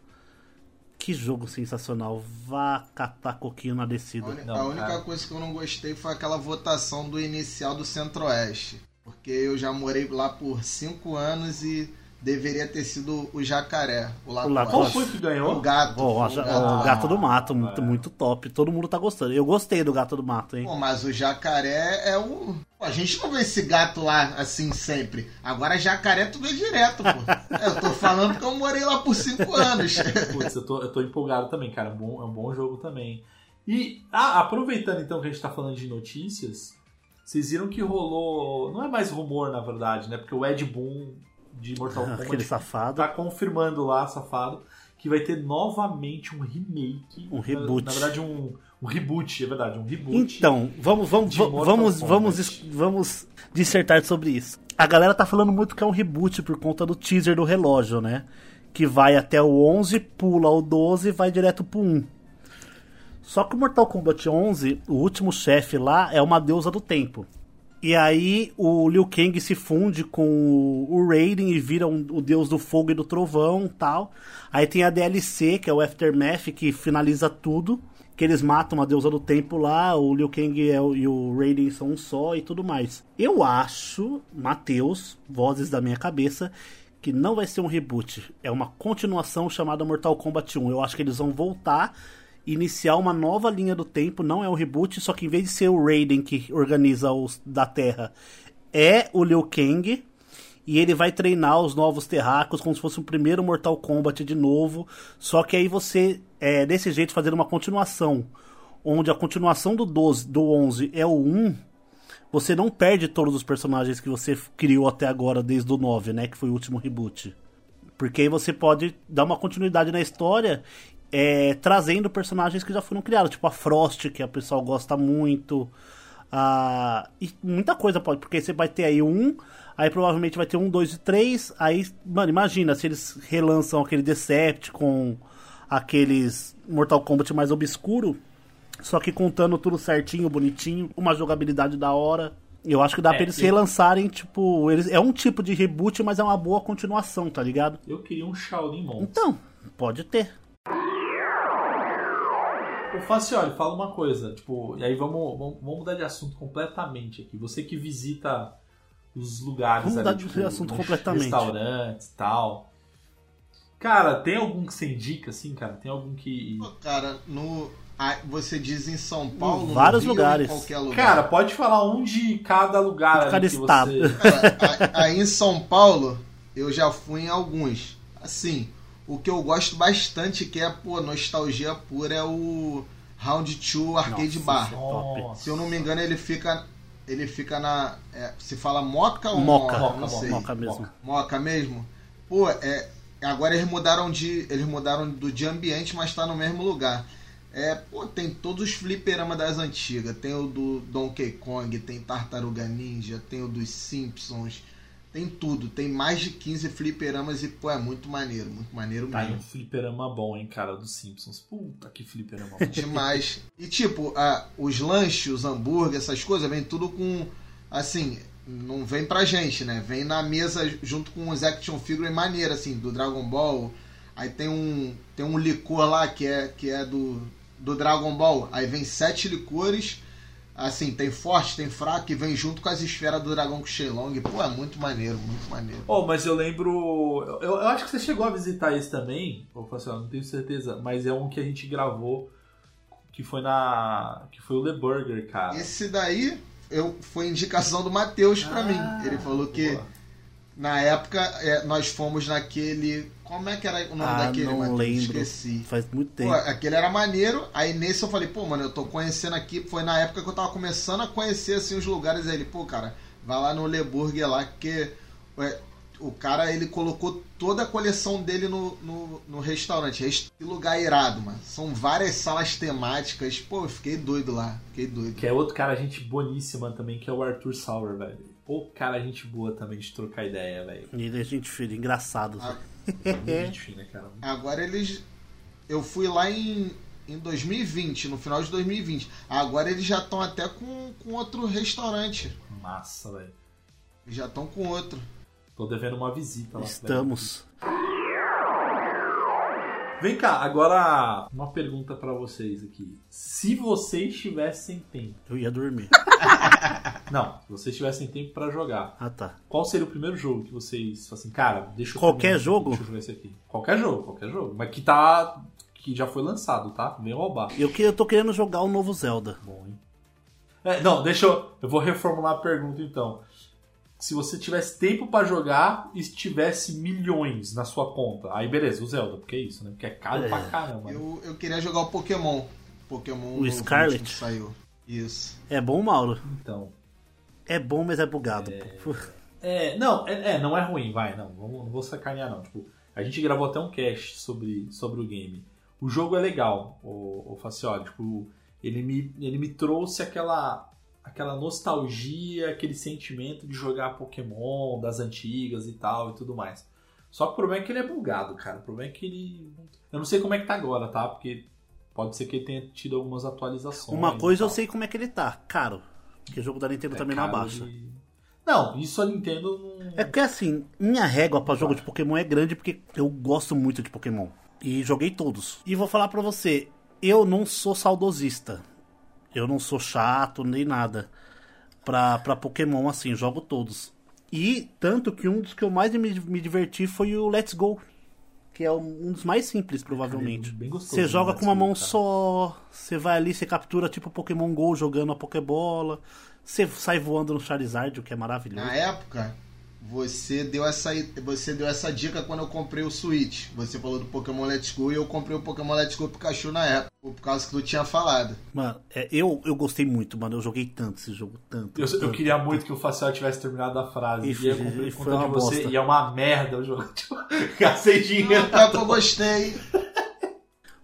que jogo sensacional. Vá catar coquinho na A, descida. uni- Não, a única cara. coisa que eu não gostei foi aquela votação do inicial do Centro-Oeste. Porque eu já morei lá por cinco anos e deveria ter sido o jacaré, o Lacoste. Qual foi que ganhou? O gato. Ó, o a- gato. o Gato do Mato, muito, é. muito top. Todo mundo tá gostando. Eu gostei do Gato do Mato, hein? Pô, mas o jacaré é o. Pô, a gente não vê esse gato lá assim sempre. Agora jacaré tu vê direto, pô. (laughs) Eu tô falando porque eu morei lá por cinco anos. (laughs) Putz, eu tô, eu tô empolgado também, cara. É um bom, é um bom jogo também. E ah, aproveitando então que a gente tá falando de notícias, vocês viram que rolou. Não é mais rumor, na verdade, né? Porque o Ed Boon de Mortal Aquele Kombat safado. tá confirmando lá, safado, que vai ter novamente um remake. Um reboot. Na, na verdade, um, um reboot, é verdade, um reboot. Então, vamos, vamos, vamos, vamos, vamos dissertar sobre isso. A galera tá falando muito que é um reboot por conta do teaser do relógio, né? Que vai até o 11, pula o 12 e vai direto pro 1. Só que o Mortal Kombat 11, o último chefe lá é uma deusa do tempo. E aí o Liu Kang se funde com o Raiden e vira um- o deus do fogo e do trovão tal. Aí tem a DLC, que é o Aftermath, que finaliza tudo. Que eles matam a deusa do tempo lá, o Liu Kang é o- e o Raiden são um só e tudo mais. Eu acho, Matheus, vozes da minha cabeça, que não vai ser um reboot. É uma continuação chamada Mortal Kombat 1. Eu acho que eles vão voltar iniciar uma nova linha do tempo, não é um reboot, só que em vez de ser o Raiden que organiza os da Terra, é o Liu Kang. E ele vai treinar os novos terráqueos como se fosse o primeiro Mortal Kombat de novo. Só que aí você, é, desse jeito, fazer uma continuação. Onde a continuação do 12, do 11 é o 1. Você não perde todos os personagens que você criou até agora, desde o 9, né? Que foi o último reboot. Porque aí você pode dar uma continuidade na história, é, trazendo personagens que já foram criados, tipo a Frost, que a pessoal gosta muito. ah, e muita coisa pode, porque você vai ter aí um, aí provavelmente vai ter um, dois e três. Aí, mano, imagina se eles relançam aquele Decepticon, aqueles Mortal Kombat mais obscuro, só que contando tudo certinho, bonitinho, uma jogabilidade da hora. Eu acho que dá É, pra eles eu- relançarem, tipo, eles é um tipo de reboot, mas é uma boa continuação, tá ligado? Eu queria um Shaolin Monks. Então, pode ter. Ô, Facioli, fala uma coisa, tipo, e aí vamos, vamos, vamos mudar de assunto completamente aqui. Você que visita os lugares Vamos mudar ali, de tipo, assunto nos completamente. restaurantes e tal. Cara, tem algum que você indica, assim, cara? Tem algum que... Pô, cara, no. você diz em São Paulo, no vários Rio, lugares. Em qualquer lugar. Cara, pode falar um de cada lugar De cada ali que estado. você... Cara, a- aí em São Paulo, eu já fui em alguns. Assim, o que eu gosto bastante, que é, pô, nostalgia pura, é o Round 2 Arcade Nossa, Bar. é. Se eu não me engano, ele fica. Ele fica na. é, se fala Moca ou Moca, Moca? Não sei. Moca mesmo. Moca mesmo? Pô, é. Agora eles mudaram de. Eles mudaram do de ambiente, mas tá no mesmo lugar. É, pô, tem todos os fliperama das antigas. Tem o do Donkey Kong, tem Tartaruga Ninja, tem o dos Simpsons. Tem tudo. Tem mais de 15 fliperamas e, pô, é muito maneiro. Muito maneiro Tá mesmo. um fliperama bom, hein, cara, dos Simpsons. Puta que fliperama bom. (laughs) Demais. E tipo, a- os lanches, os hambúrguer, essas coisas, vem tudo com. Assim, não vem pra gente, né? Vem na mesa junto com os action figures maneira, assim, do Dragon Ball. Aí tem um. Tem um licor lá que é, que é do, do Dragon Ball. Aí vem sete licores. Assim, tem forte, tem fraco, e vem junto com as esferas do dragão com Shenlong. Pô, é muito maneiro, muito maneiro. Oh, mas eu lembro. Eu, eu acho que você chegou a visitar esse também, ô Facial, não tenho certeza, mas é um que a gente gravou que foi na. que foi o The Burger, cara. Esse daí eu, foi indicação do Matheus pra Ah, mim. Ele falou que. boa. Na época, é, nós fomos naquele. Como é que era o nome Ah, daquele, não Matheus? lembro. Esqueci. Faz muito Pô, tempo. aquele era maneiro. Aí nesse eu falei, pô, mano, eu tô conhecendo aqui. Foi na época que eu tava começando a conhecer assim, os lugares. Aí ele, pô, cara, vai lá no Le Burger lá, que ué, o cara ele colocou toda a coleção dele no, no, no restaurante. Esse lugar irado, mano. São várias salas temáticas. Pô, eu fiquei doido lá. Fiquei doido. Que é outro cara, gente boníssima também, que é o Arthur Sauer, velho. Pô, cara, gente boa também de trocar ideia, velho. Ele é gente fina, engraçado. Ah, Muito gente fina, cara. (laughs) Agora eles. Eu fui lá em, em 2020, no final de 2020. Agora eles já estão até com, com outro restaurante. Massa, velho. Já estão com outro. Tô devendo uma visita lá. Estamos. Vem cá, agora uma pergunta pra vocês aqui. Se vocês tivessem tempo. Eu ia dormir. (laughs) Não, se vocês tivessem tempo pra jogar. Ah, tá. Qual seria o primeiro jogo que vocês assim, cara, deixa eu Qualquer terminar, jogo? Deixa eu jogar esse aqui. Qualquer jogo, qualquer jogo. Mas que tá. que já foi lançado, tá? Vem roubar. Eu, que- eu tô querendo jogar o novo Zelda. Bom, hein? É, não, deixa eu. Eu vou reformular a pergunta então. Se você tivesse tempo pra jogar e tivesse milhões na sua conta, aí beleza, o Zelda, porque é isso, né? Porque é caro É. pra caramba. né? Eu, eu queria jogar o Pokémon. Pokémon O Scarlet? que saiu. Isso. É bom, Mauro? Então. É bom, mas é bugado. pô. (laughs) É, não, é, é, não é ruim, vai, não. Vamos, não vou sacanear, não. Tipo, a gente gravou até um cast sobre, sobre o game. O jogo é legal, o, o Facioli. Tipo, ele me, ele me trouxe aquela, aquela nostalgia, aquele sentimento de jogar Pokémon das antigas e tal e tudo mais. Só que o problema é que ele é bugado, cara. O problema é que ele. Eu não sei como é que tá agora, tá? Porque pode ser que ele tenha tido algumas atualizações. Uma coisa eu sei como é que ele tá. Caro. Porque o jogo da Nintendo É também não abaixa. e- Não, isso a Nintendo não. É porque assim, minha régua pra jogo de Pokémon é grande porque eu gosto muito de Pokémon. E joguei todos. E vou falar pra você, eu não sou saudosista. Eu não sou chato nem nada. Pra, pra Pokémon, assim, jogo todos. E tanto que um dos que eu mais me, me diverti foi o Let's Go. Que é um dos mais simples, provavelmente. Bem gostoso, Você joga Let's com uma mão cara. só, você vai ali, você captura tipo Pokémon GO jogando a Pokébola. Você sai voando no Charizard, o que é maravilhoso. Na época, você deu essa você deu essa dica quando eu comprei o Switch. Você falou do Pokémon Let's Go e eu comprei o Pokémon Let's Go Pikachu na época, por causa que tu tinha falado. Mano, é, eu, eu gostei muito, mano. Eu joguei tanto esse jogo, tanto. Eu, eu tanto. queria muito que o Facial tivesse terminado a frase. E E, eu comprei e foi conta de uma você. bosta. E é uma merda o jogo. Tipo, (laughs) gastei dinheiro. Eu gostei.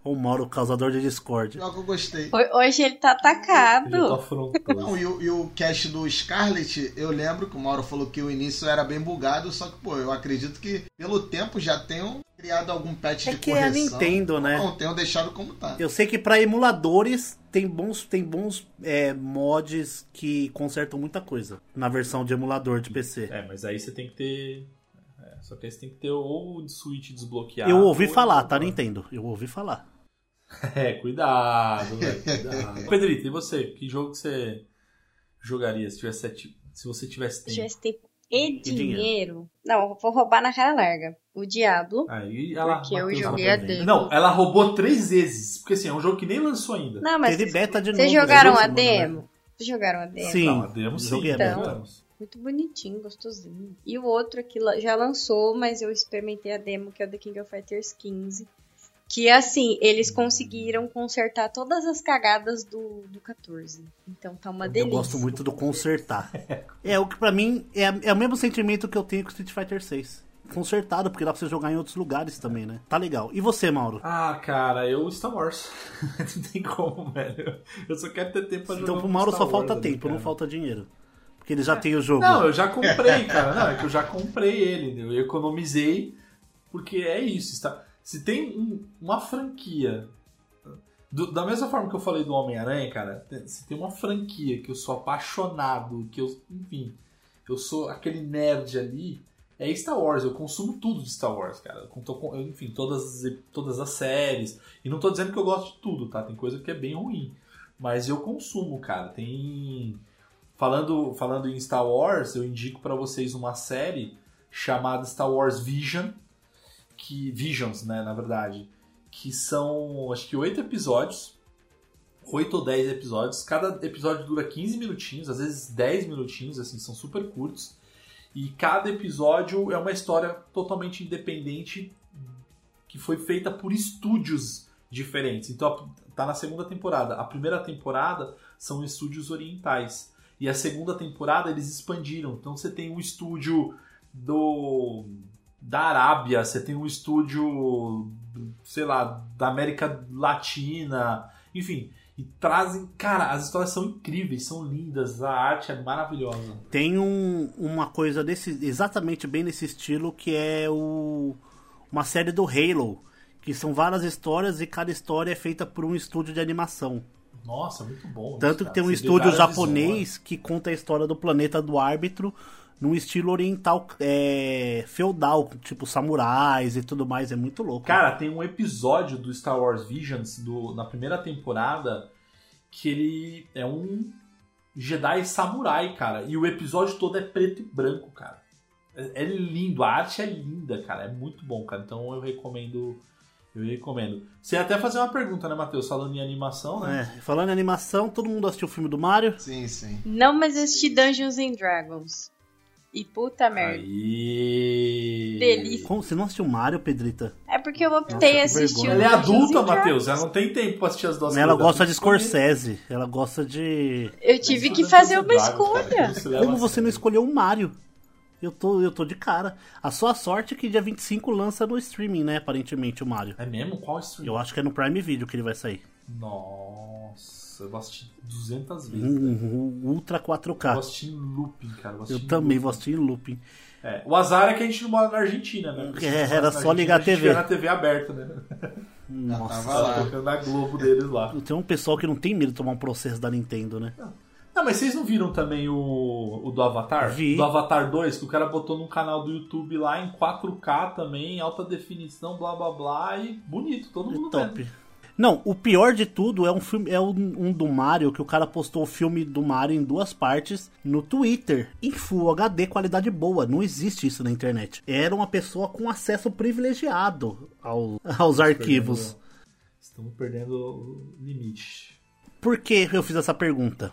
O Mauro, causador de Discord. Que eu gostei. Ho- Hoje ele tá Eu tô atacado. afrontoso. Não, e, o, e o cast do Scarlet, eu lembro que o Mauro falou que o início era bem bugado, só que, pô, eu acredito que pelo tempo já tenham criado algum patch É de que é a correção. Nintendo, né? Não, tenham deixado como tá. Eu sei que pra emuladores tem bons, tem bons é, mods que consertam muita coisa na versão de emulador de PC. É, mas aí você tem que ter. é, só que aí você tem que ter ou o Switch desbloqueado. Eu ouvi ou- falar, tá, Nintendo? Eu ouvi falar. (laughs) É, cuidado, velho, cuidado. (laughs) Pedrito, e você? Que jogo que você jogaria se, tivesse, sete- se você tivesse Se tempo? tivesse tempo e dinheiro? dinheiro. Não, vou roubar na cara larga. O Diablo. Aí ela. Porque eu joguei a demo. Não, ela roubou três vezes. Porque assim, é um jogo que nem lançou ainda. Não, mas Teve beta de vocês novo. jogaram né? a né? demo? Vocês jogaram a demo? Sim, Não, a demo sim. joguei a Então. beta. jogamos. Muito bonitinho, gostosinho. E o outro aqui já lançou, mas eu experimentei a demo, que é o The King of Fighters 15. Que assim, eles conseguiram consertar todas as cagadas do, do 14. Então tá uma Eu delícia. gosto muito do consertar. É o que pra mim é, é o mesmo sentimento que eu tenho com Street Fighter 6. Consertado, porque dá pra você jogar em outros lugares também, né? Tá legal. E você, Mauro? Ah, cara, eu Star Wars. (laughs) não tem como, velho. Eu só quero ter tempo pra jogar Então pro Mauro Star só Wars falta ali, tempo, não falta dinheiro. Porque ele já tem o jogo. Não, eu já comprei, cara. Não, é que eu já comprei ele. Eu economizei. Porque é isso. Está... Se tem um- uma franquia. do- da mesma forma que eu falei do Homem-Aranha, cara, se tem uma franquia que eu sou apaixonado, que eu. Enfim, eu sou aquele nerd ali. É Star Wars, eu consumo tudo de Star Wars, cara. Eu enfim, todas, as- todas as séries. E não tô dizendo que eu gosto de tudo, tá? Tem coisa que é bem ruim. Mas eu consumo, cara. Tem. Falando, falando em Star Wars, eu indico pra vocês uma série chamada Star Wars Vision, que Visions, né, na verdade, que são acho que oito episódios, oito ou dez episódios. Cada episódio dura 15 minutinhos, às vezes 10 minutinhos, assim, são super curtos. E cada episódio é uma história totalmente independente que foi feita por estúdios diferentes. Então tá na segunda temporada. A primeira temporada são estúdios orientais. E a segunda temporada eles expandiram. Então você tem um estúdio do da Arábia, você tem um estúdio, sei lá, da América Latina, enfim, e trazem, cara, as histórias são incríveis, são lindas, a arte é maravilhosa. Tem um- uma coisa desse, exatamente bem nesse estilo que é o, uma série do Halo, que são várias histórias e cada história é feita por um estúdio de animação. Nossa, muito bom. Tanto isso, que tem um. Você estúdio japonês visões. que conta a história do planeta do árbitro num estilo oriental é, feudal, tipo samurais e tudo mais, é muito louco. Cara, tem um episódio do Star Wars Visions do, na primeira temporada que ele é um Jedi samurai, cara. E o episódio todo é preto e branco, cara. É, é lindo, a arte é linda, cara. É muito bom, cara. Então eu recomendo. Eu recomendo. Você ia até fazer uma pergunta, né, Matheus? Falando em animação, né? É, falando em animação, todo mundo assistiu o filme do Mario? Sim, sim. Não, mas assisti Dungeons and Dragons. E puta merda. Aí. Delícia. Como, você não assistiu Mario, Pedrita? É porque eu optei Nossa, assistir Ela é adulta, Matheus. Ela não tem tempo pra assistir as duas Ela gosta de. Scorsese, ela gosta de... Eu tive que fazer uma escolha. leva Como você não sério. escolheu o Mario? Eu tô, eu tô de cara. A sua sorte é que dia 25 lança no streaming, né? Aparentemente, o Mario. É mesmo? Qual stream? Eu acho que é no Prime Video que ele vai sair. Nossa, eu vou assistir 200 vezes. Um, velho. um Ultra Eu vou 4K. assistir em looping, cara. Eu em também vou looping. assistir em looping. É, o azar é que a gente não mora na Argentina, né? É, a era só ligar a TV. gente vê na TV aberta, né? Nossa. tava lá. Tocando a Globo deles lá. Tem um pessoal que não tem medo de tomar um processo da Nintendo, né? Não, Não, mas vocês não viram também o, o do Avatar? Vi. Do Avatar 2, que o cara botou num canal do YouTube lá em 4K também, alta definição, blá blá blá, e bonito, todo mundo vendo. Top. Não, o pior de tudo é um filme, é um, um do Mario que o cara postou o filme do Mario em duas partes no Twitter, em Full HD, qualidade boa. Não existe isso na internet. Era uma pessoa com acesso privilegiado ao- (laughs) aos arquivos. Estamos perdendo o limite. Por que eu fiz essa pergunta?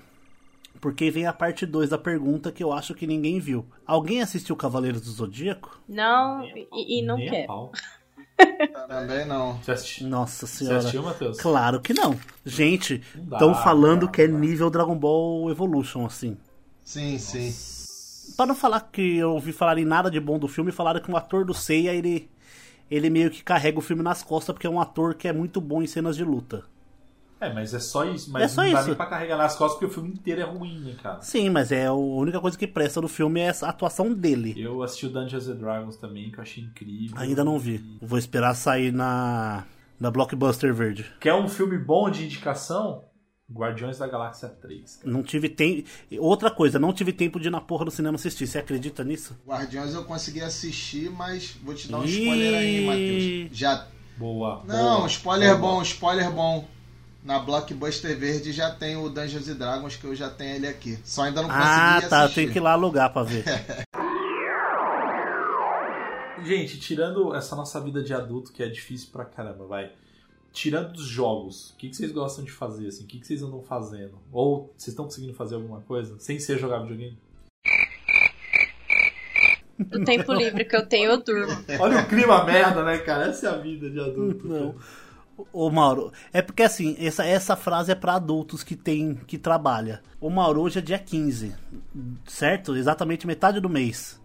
Porque vem a parte 2 da pergunta que eu acho que ninguém viu. Alguém assistiu Cavaleiros do Zodíaco? Não, e, e não pau. (laughs) Também não. Você assistiu, Nossa você senhora. assistiu Matheus? Claro que não. Gente, estão falando dá, que é dá. nível Dragon Ball Evolution, assim. Sim, sim. Pra não falar que eu ouvi falar em nada de bom do filme, falaram que o ator do Seiya, ele, ele meio que carrega o filme nas costas, porque é um ator que é muito bom em cenas de luta. É, mas é só isso. Mas É só não dá isso. nem pra carregar nas costas porque o filme inteiro é ruim, né, cara? Sim, mas é a única coisa que presta no filme é a atuação dele. Eu assisti o Dungeons and Dragons também, que eu achei incrível. Ainda não vi. Vou esperar sair na, na Blockbuster Verde. Quer um filme bom de indicação? Guardiões da Galáxia 3. Não tive tempo. Outra coisa, não tive tempo de ir na porra do cinema assistir. Você acredita nisso? Guardiões eu consegui assistir, mas vou te dar um Ih. spoiler aí, Matheus. Já. Boa. Não, boa, spoiler boa. bom, spoiler bom. Na Blockbuster Verde já tem o Dungeons and Dragons, que eu já tenho ele aqui. Só ainda não consegui Ah, tá. Eu assistir. tenho que ir lá alugar pra ver. (laughs) Gente, tirando essa nossa vida de adulto, que é difícil pra caramba, vai. Tirando dos jogos, o que, que vocês gostam de fazer, assim? O que, que vocês andam fazendo? Ou vocês estão conseguindo fazer alguma coisa sem ser jogar videogame? Do tempo livre que eu tenho, eu durmo. Olha o clima merda, né, cara? Essa é a vida de adulto. Não. cara. Ô Mauro, é porque assim, essa, essa frase é pra adultos que tem que trabalha. O Mauro hoje é dia 15, certo? Exatamente metade do mês.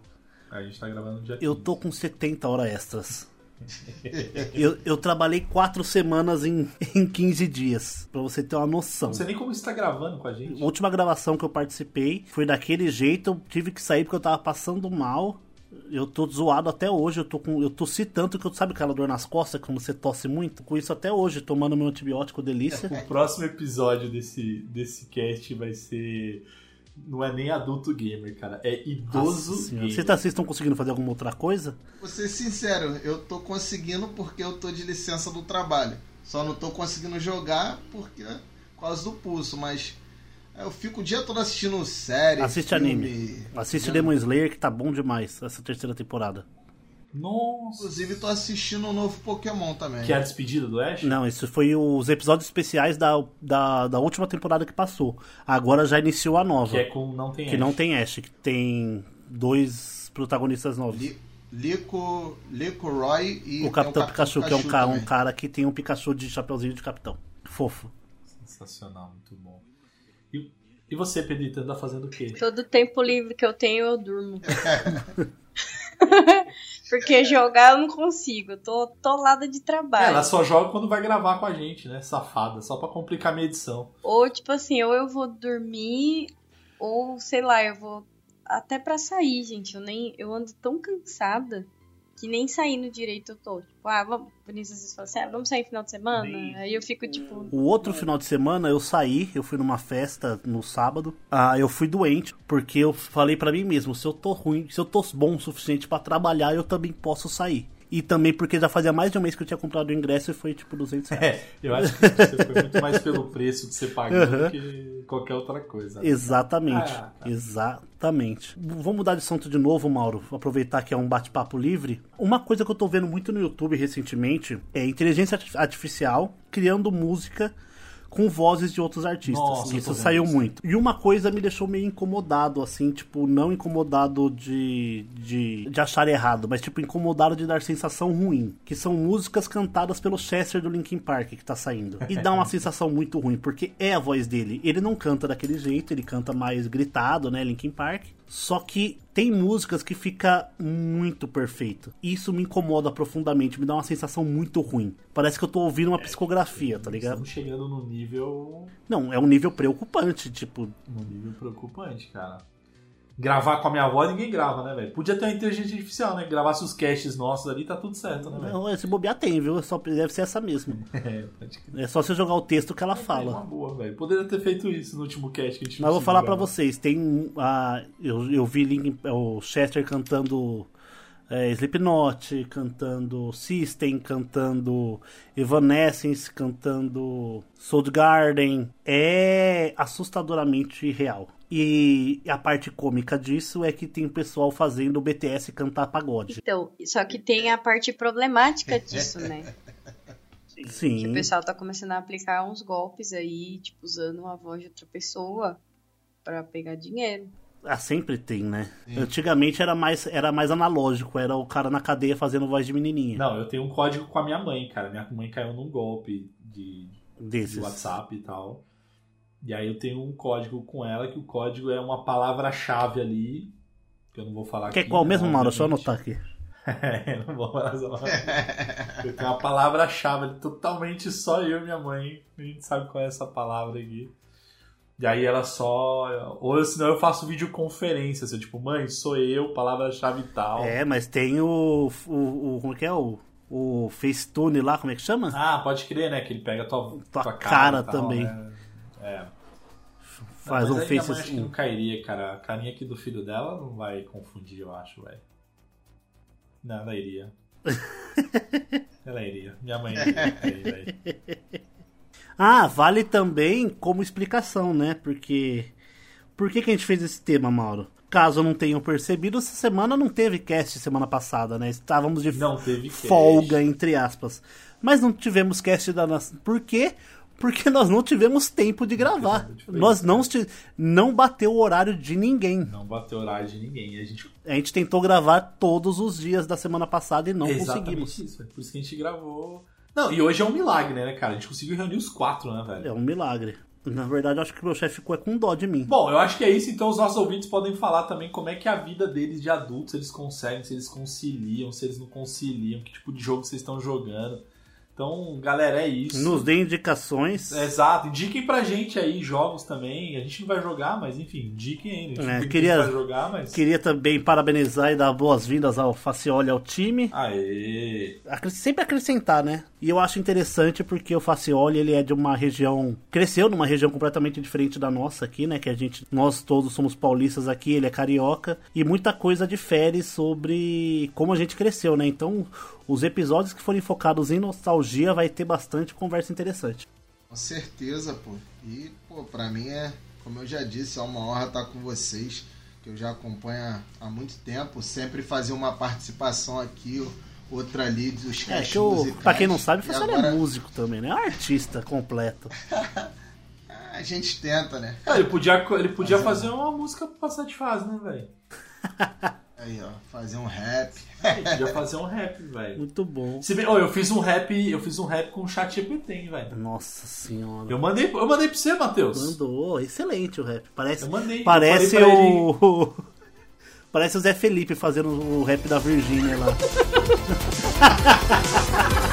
A gente tá gravando no dia Eu 15. tô com 70 horas extras. (laughs) eu, eu trabalhei 4 semanas em, (laughs) em 15 dias, pra você ter uma noção. Não sei nem como você tá gravando com a A gente. última gravação que eu participei foi daquele jeito, eu tive que sair porque eu tava passando mal. Eu tô zoado até hoje, eu tô com. Eu tossi tanto que eu sabe aquela dor nas costas quando você tosse muito? Com isso até hoje, tomando meu antibiótico delícia. (laughs) O próximo episódio desse, desse cast vai ser. Não é nem adulto gamer, cara. É idoso Nossa gamer. Vocês tá- vocês estão conseguindo fazer alguma outra coisa? Vou ser sincero, eu tô conseguindo porque eu tô de licença do trabalho. Só não tô conseguindo jogar porque por causa do pulso, mas eu fico o dia todo assistindo série, Assiste filme, anime. Assiste vendo- Demon Slayer que tá bom demais essa terceira temporada. Nossa. Inclusive tô assistindo o novo Pokémon também. Que é a despedida do Ash? Não, isso foi os episódios especiais da, da, da última temporada que passou. Agora já iniciou a nova. Que é com Não Tem que Ash. não tem Ash, que tem dois protagonistas novos. Li- Lico, Lico Roy e o Capitão tem Pikachu, que é um, ca- um cara que tem um Pikachu de chapeuzinho de capitão. Fofo. Sensacional, muito bom. E, e você, Pedrito, anda fazendo o quê? Todo tempo livre que eu tenho, eu durmo. (laughs) (laughs) Porque jogar eu não consigo. Eu tô atolada de trabalho. Ela só joga quando vai gravar com a gente, né? Safada, só pra complicar a minha edição. Ou, tipo assim, ou eu vou dormir, ou sei lá, eu vou até pra sair, gente. Eu nem eu ando tão cansada que nem saindo direito eu tô. Tipo, ah, vamos. Vinícius às vezes fala assim, ah, vamos sair final de semana? Aí eu fico tipo. O outro final de semana eu saí, eu fui numa festa no sábado. Ah, eu fui doente, porque eu falei pra mim mesmo, se eu tô ruim, se eu tô bom o suficiente pra trabalhar, eu também posso sair. E também porque já fazia mais de um mês que eu tinha comprado o ingresso e foi tipo 200 reais. É, eu acho que você foi muito mais pelo preço que você pagou do que qualquer outra coisa. Exatamente, Ah, tá. exatamente. Vamos mudar de assunto de novo, Mauro. Aproveitar que é um bate-papo livre. Uma coisa que eu tô vendo muito no YouTube recentemente é inteligência arti- artificial criando música com vozes de outros artistas. Nossa, isso saiu isso. muito. E uma coisa me deixou meio incomodado, assim, tipo, não incomodado de, de, de achar errado, mas tipo, incomodado de dar sensação ruim. Que são músicas cantadas pelo Chester do Linkin Park que tá saindo. E dá uma (laughs) sensação muito ruim, porque é a voz dele. Ele não canta daquele jeito, ele canta mais gritado, né, Linkin Park. Só que tem músicas que fica muito perfeito. Isso me incomoda profundamente, me dá uma sensação muito ruim. Parece que eu tô ouvindo uma psicografia, tá ligado? Estamos chegando no nível. Não, é um nível preocupante, tipo, no nível preocupante, cara. Gravar com a minha voz, ninguém grava, né, velho? Podia ter uma inteligência artificial, né? Gravasse os casts nossos ali, tá tudo certo, né, velho? Não, esse bobear tem, viu? Só deve ser essa mesmo. (laughs) É, pode crer. É só você jogar o texto que ela É uma fala. boa, velho. Poderia ter feito isso no último cast que a gente Mas vou falar pra gravar. vocês, tem a eu, eu vi Link- o Chester cantando é, Slipknot, cantando System, cantando Evanescence, cantando Soundgarden. É assustadoramente real. E a parte cômica disso é que tem o pessoal fazendo o BTS cantar pagode. Então, só que tem a parte problemática disso, né? Que o Sim. pessoal tá começando a aplicar uns golpes aí, tipo, usando a voz de outra pessoa pra pegar dinheiro. Ah, sempre tem, né? Antigamente era mais, era mais analógico, era o cara na cadeia fazendo voz de menininha. Não, eu tenho um código com a minha mãe, cara. Minha mãe caiu num golpe de, de Desses. WhatsApp e tal. E aí eu tenho um código com ela, que o código é uma palavra-chave ali, que eu não vou falar Que é aqui. qual né, mesmo, Mauro? Obviamente. anotar aqui. (laughs) É, não vou falar palavra. Eu tenho uma palavra-chave ali, totalmente só eu e minha mãe. A gente sabe qual é essa palavra aqui. E aí ela só. Ou senão eu faço videoconferência, assim, tipo, mãe, sou eu, palavra-chave e tal. É, mas tem o, o, o- Como é que é? O, o Facetune lá, como é que chama? Ah, pode crer, né? Que ele pega a tua, Tua tua cara e tal, também. né? É. Faz um Face acho que não assim. cairia, cara. A carinha aqui do filho dela não vai confundir, eu acho, velho. Não, ela iria. (laughs) ela iria. Minha mãe (laughs) iria. Ah, vale também como explicação, né? Porque. Por que, que a gente fez esse tema, Mauro? Caso não tenham percebido, essa semana não teve cast semana passada, né? Estávamos de teve cast. folga, entre aspas. Mas não tivemos cast da nossa. Por quê? Porque nós não tivemos tempo de gravar. Nós não, não bateu o horário de ninguém. Não bateu horário de ninguém. A gente A gente tentou gravar todos os dias da semana passada e não Exatamente conseguimos. isso. É por isso que a gente gravou. Não, e hoje é um milagre, né, cara? A gente conseguiu reunir os quatro, né, velho? É um milagre. Na verdade, eu acho que o meu chefe ficou com dó de mim. Bom, eu acho que é isso, então os nossos ouvintes podem falar também como é que é a vida deles de adultos, eles conseguem, se eles conciliam, se eles não conciliam, que tipo de jogo vocês estão jogando. Então, galera, é isso. Nos dê indicações. Exato, indiquem pra gente aí jogos também. A gente não vai jogar, mas enfim, indiquem aí. A gente É, queria- pra jogar, mas. Queria também parabenizar e dar boas-vindas ao Facioli ao time. Aê! Sempre acrescentar, né? E eu acho interessante porque o Facioli, ele é de uma região... Cresceu numa região completamente diferente da nossa aqui, né? Que a gente... Nós todos somos paulistas aqui, ele é carioca. E muita coisa difere sobre como a gente cresceu, né? Então, os episódios que forem focados em nostalgia vai ter bastante conversa interessante. Com certeza, pô. E, pô, pra mim é, como eu já disse, é uma honra estar com vocês, que eu já acompanho há- há muito tempo. Sempre fazer uma participação aqui, outra ali dos É que musicais. pra quem não sabe, o Facioli agora, é músico também, né? É um artista completo. (laughs) A gente tenta, né? Ah, ele podia, ele podia fazer uma música pra passar de fase, né, velho? (laughs) Aí, ó, fazer um rap. Podia fazer um rap, velho. Muito bom. Se bem, oh, eu fiz um rap, eu fiz um rap com o chat GPT, velho. Nossa senhora. Eu mandei, eu mandei pra você, Matheus. Mandou, excelente o rap. Parece, Eu mandei. parece eu o. (laughs) Parece o Zé Felipe fazendo o rap da Virgínia lá. (laughs)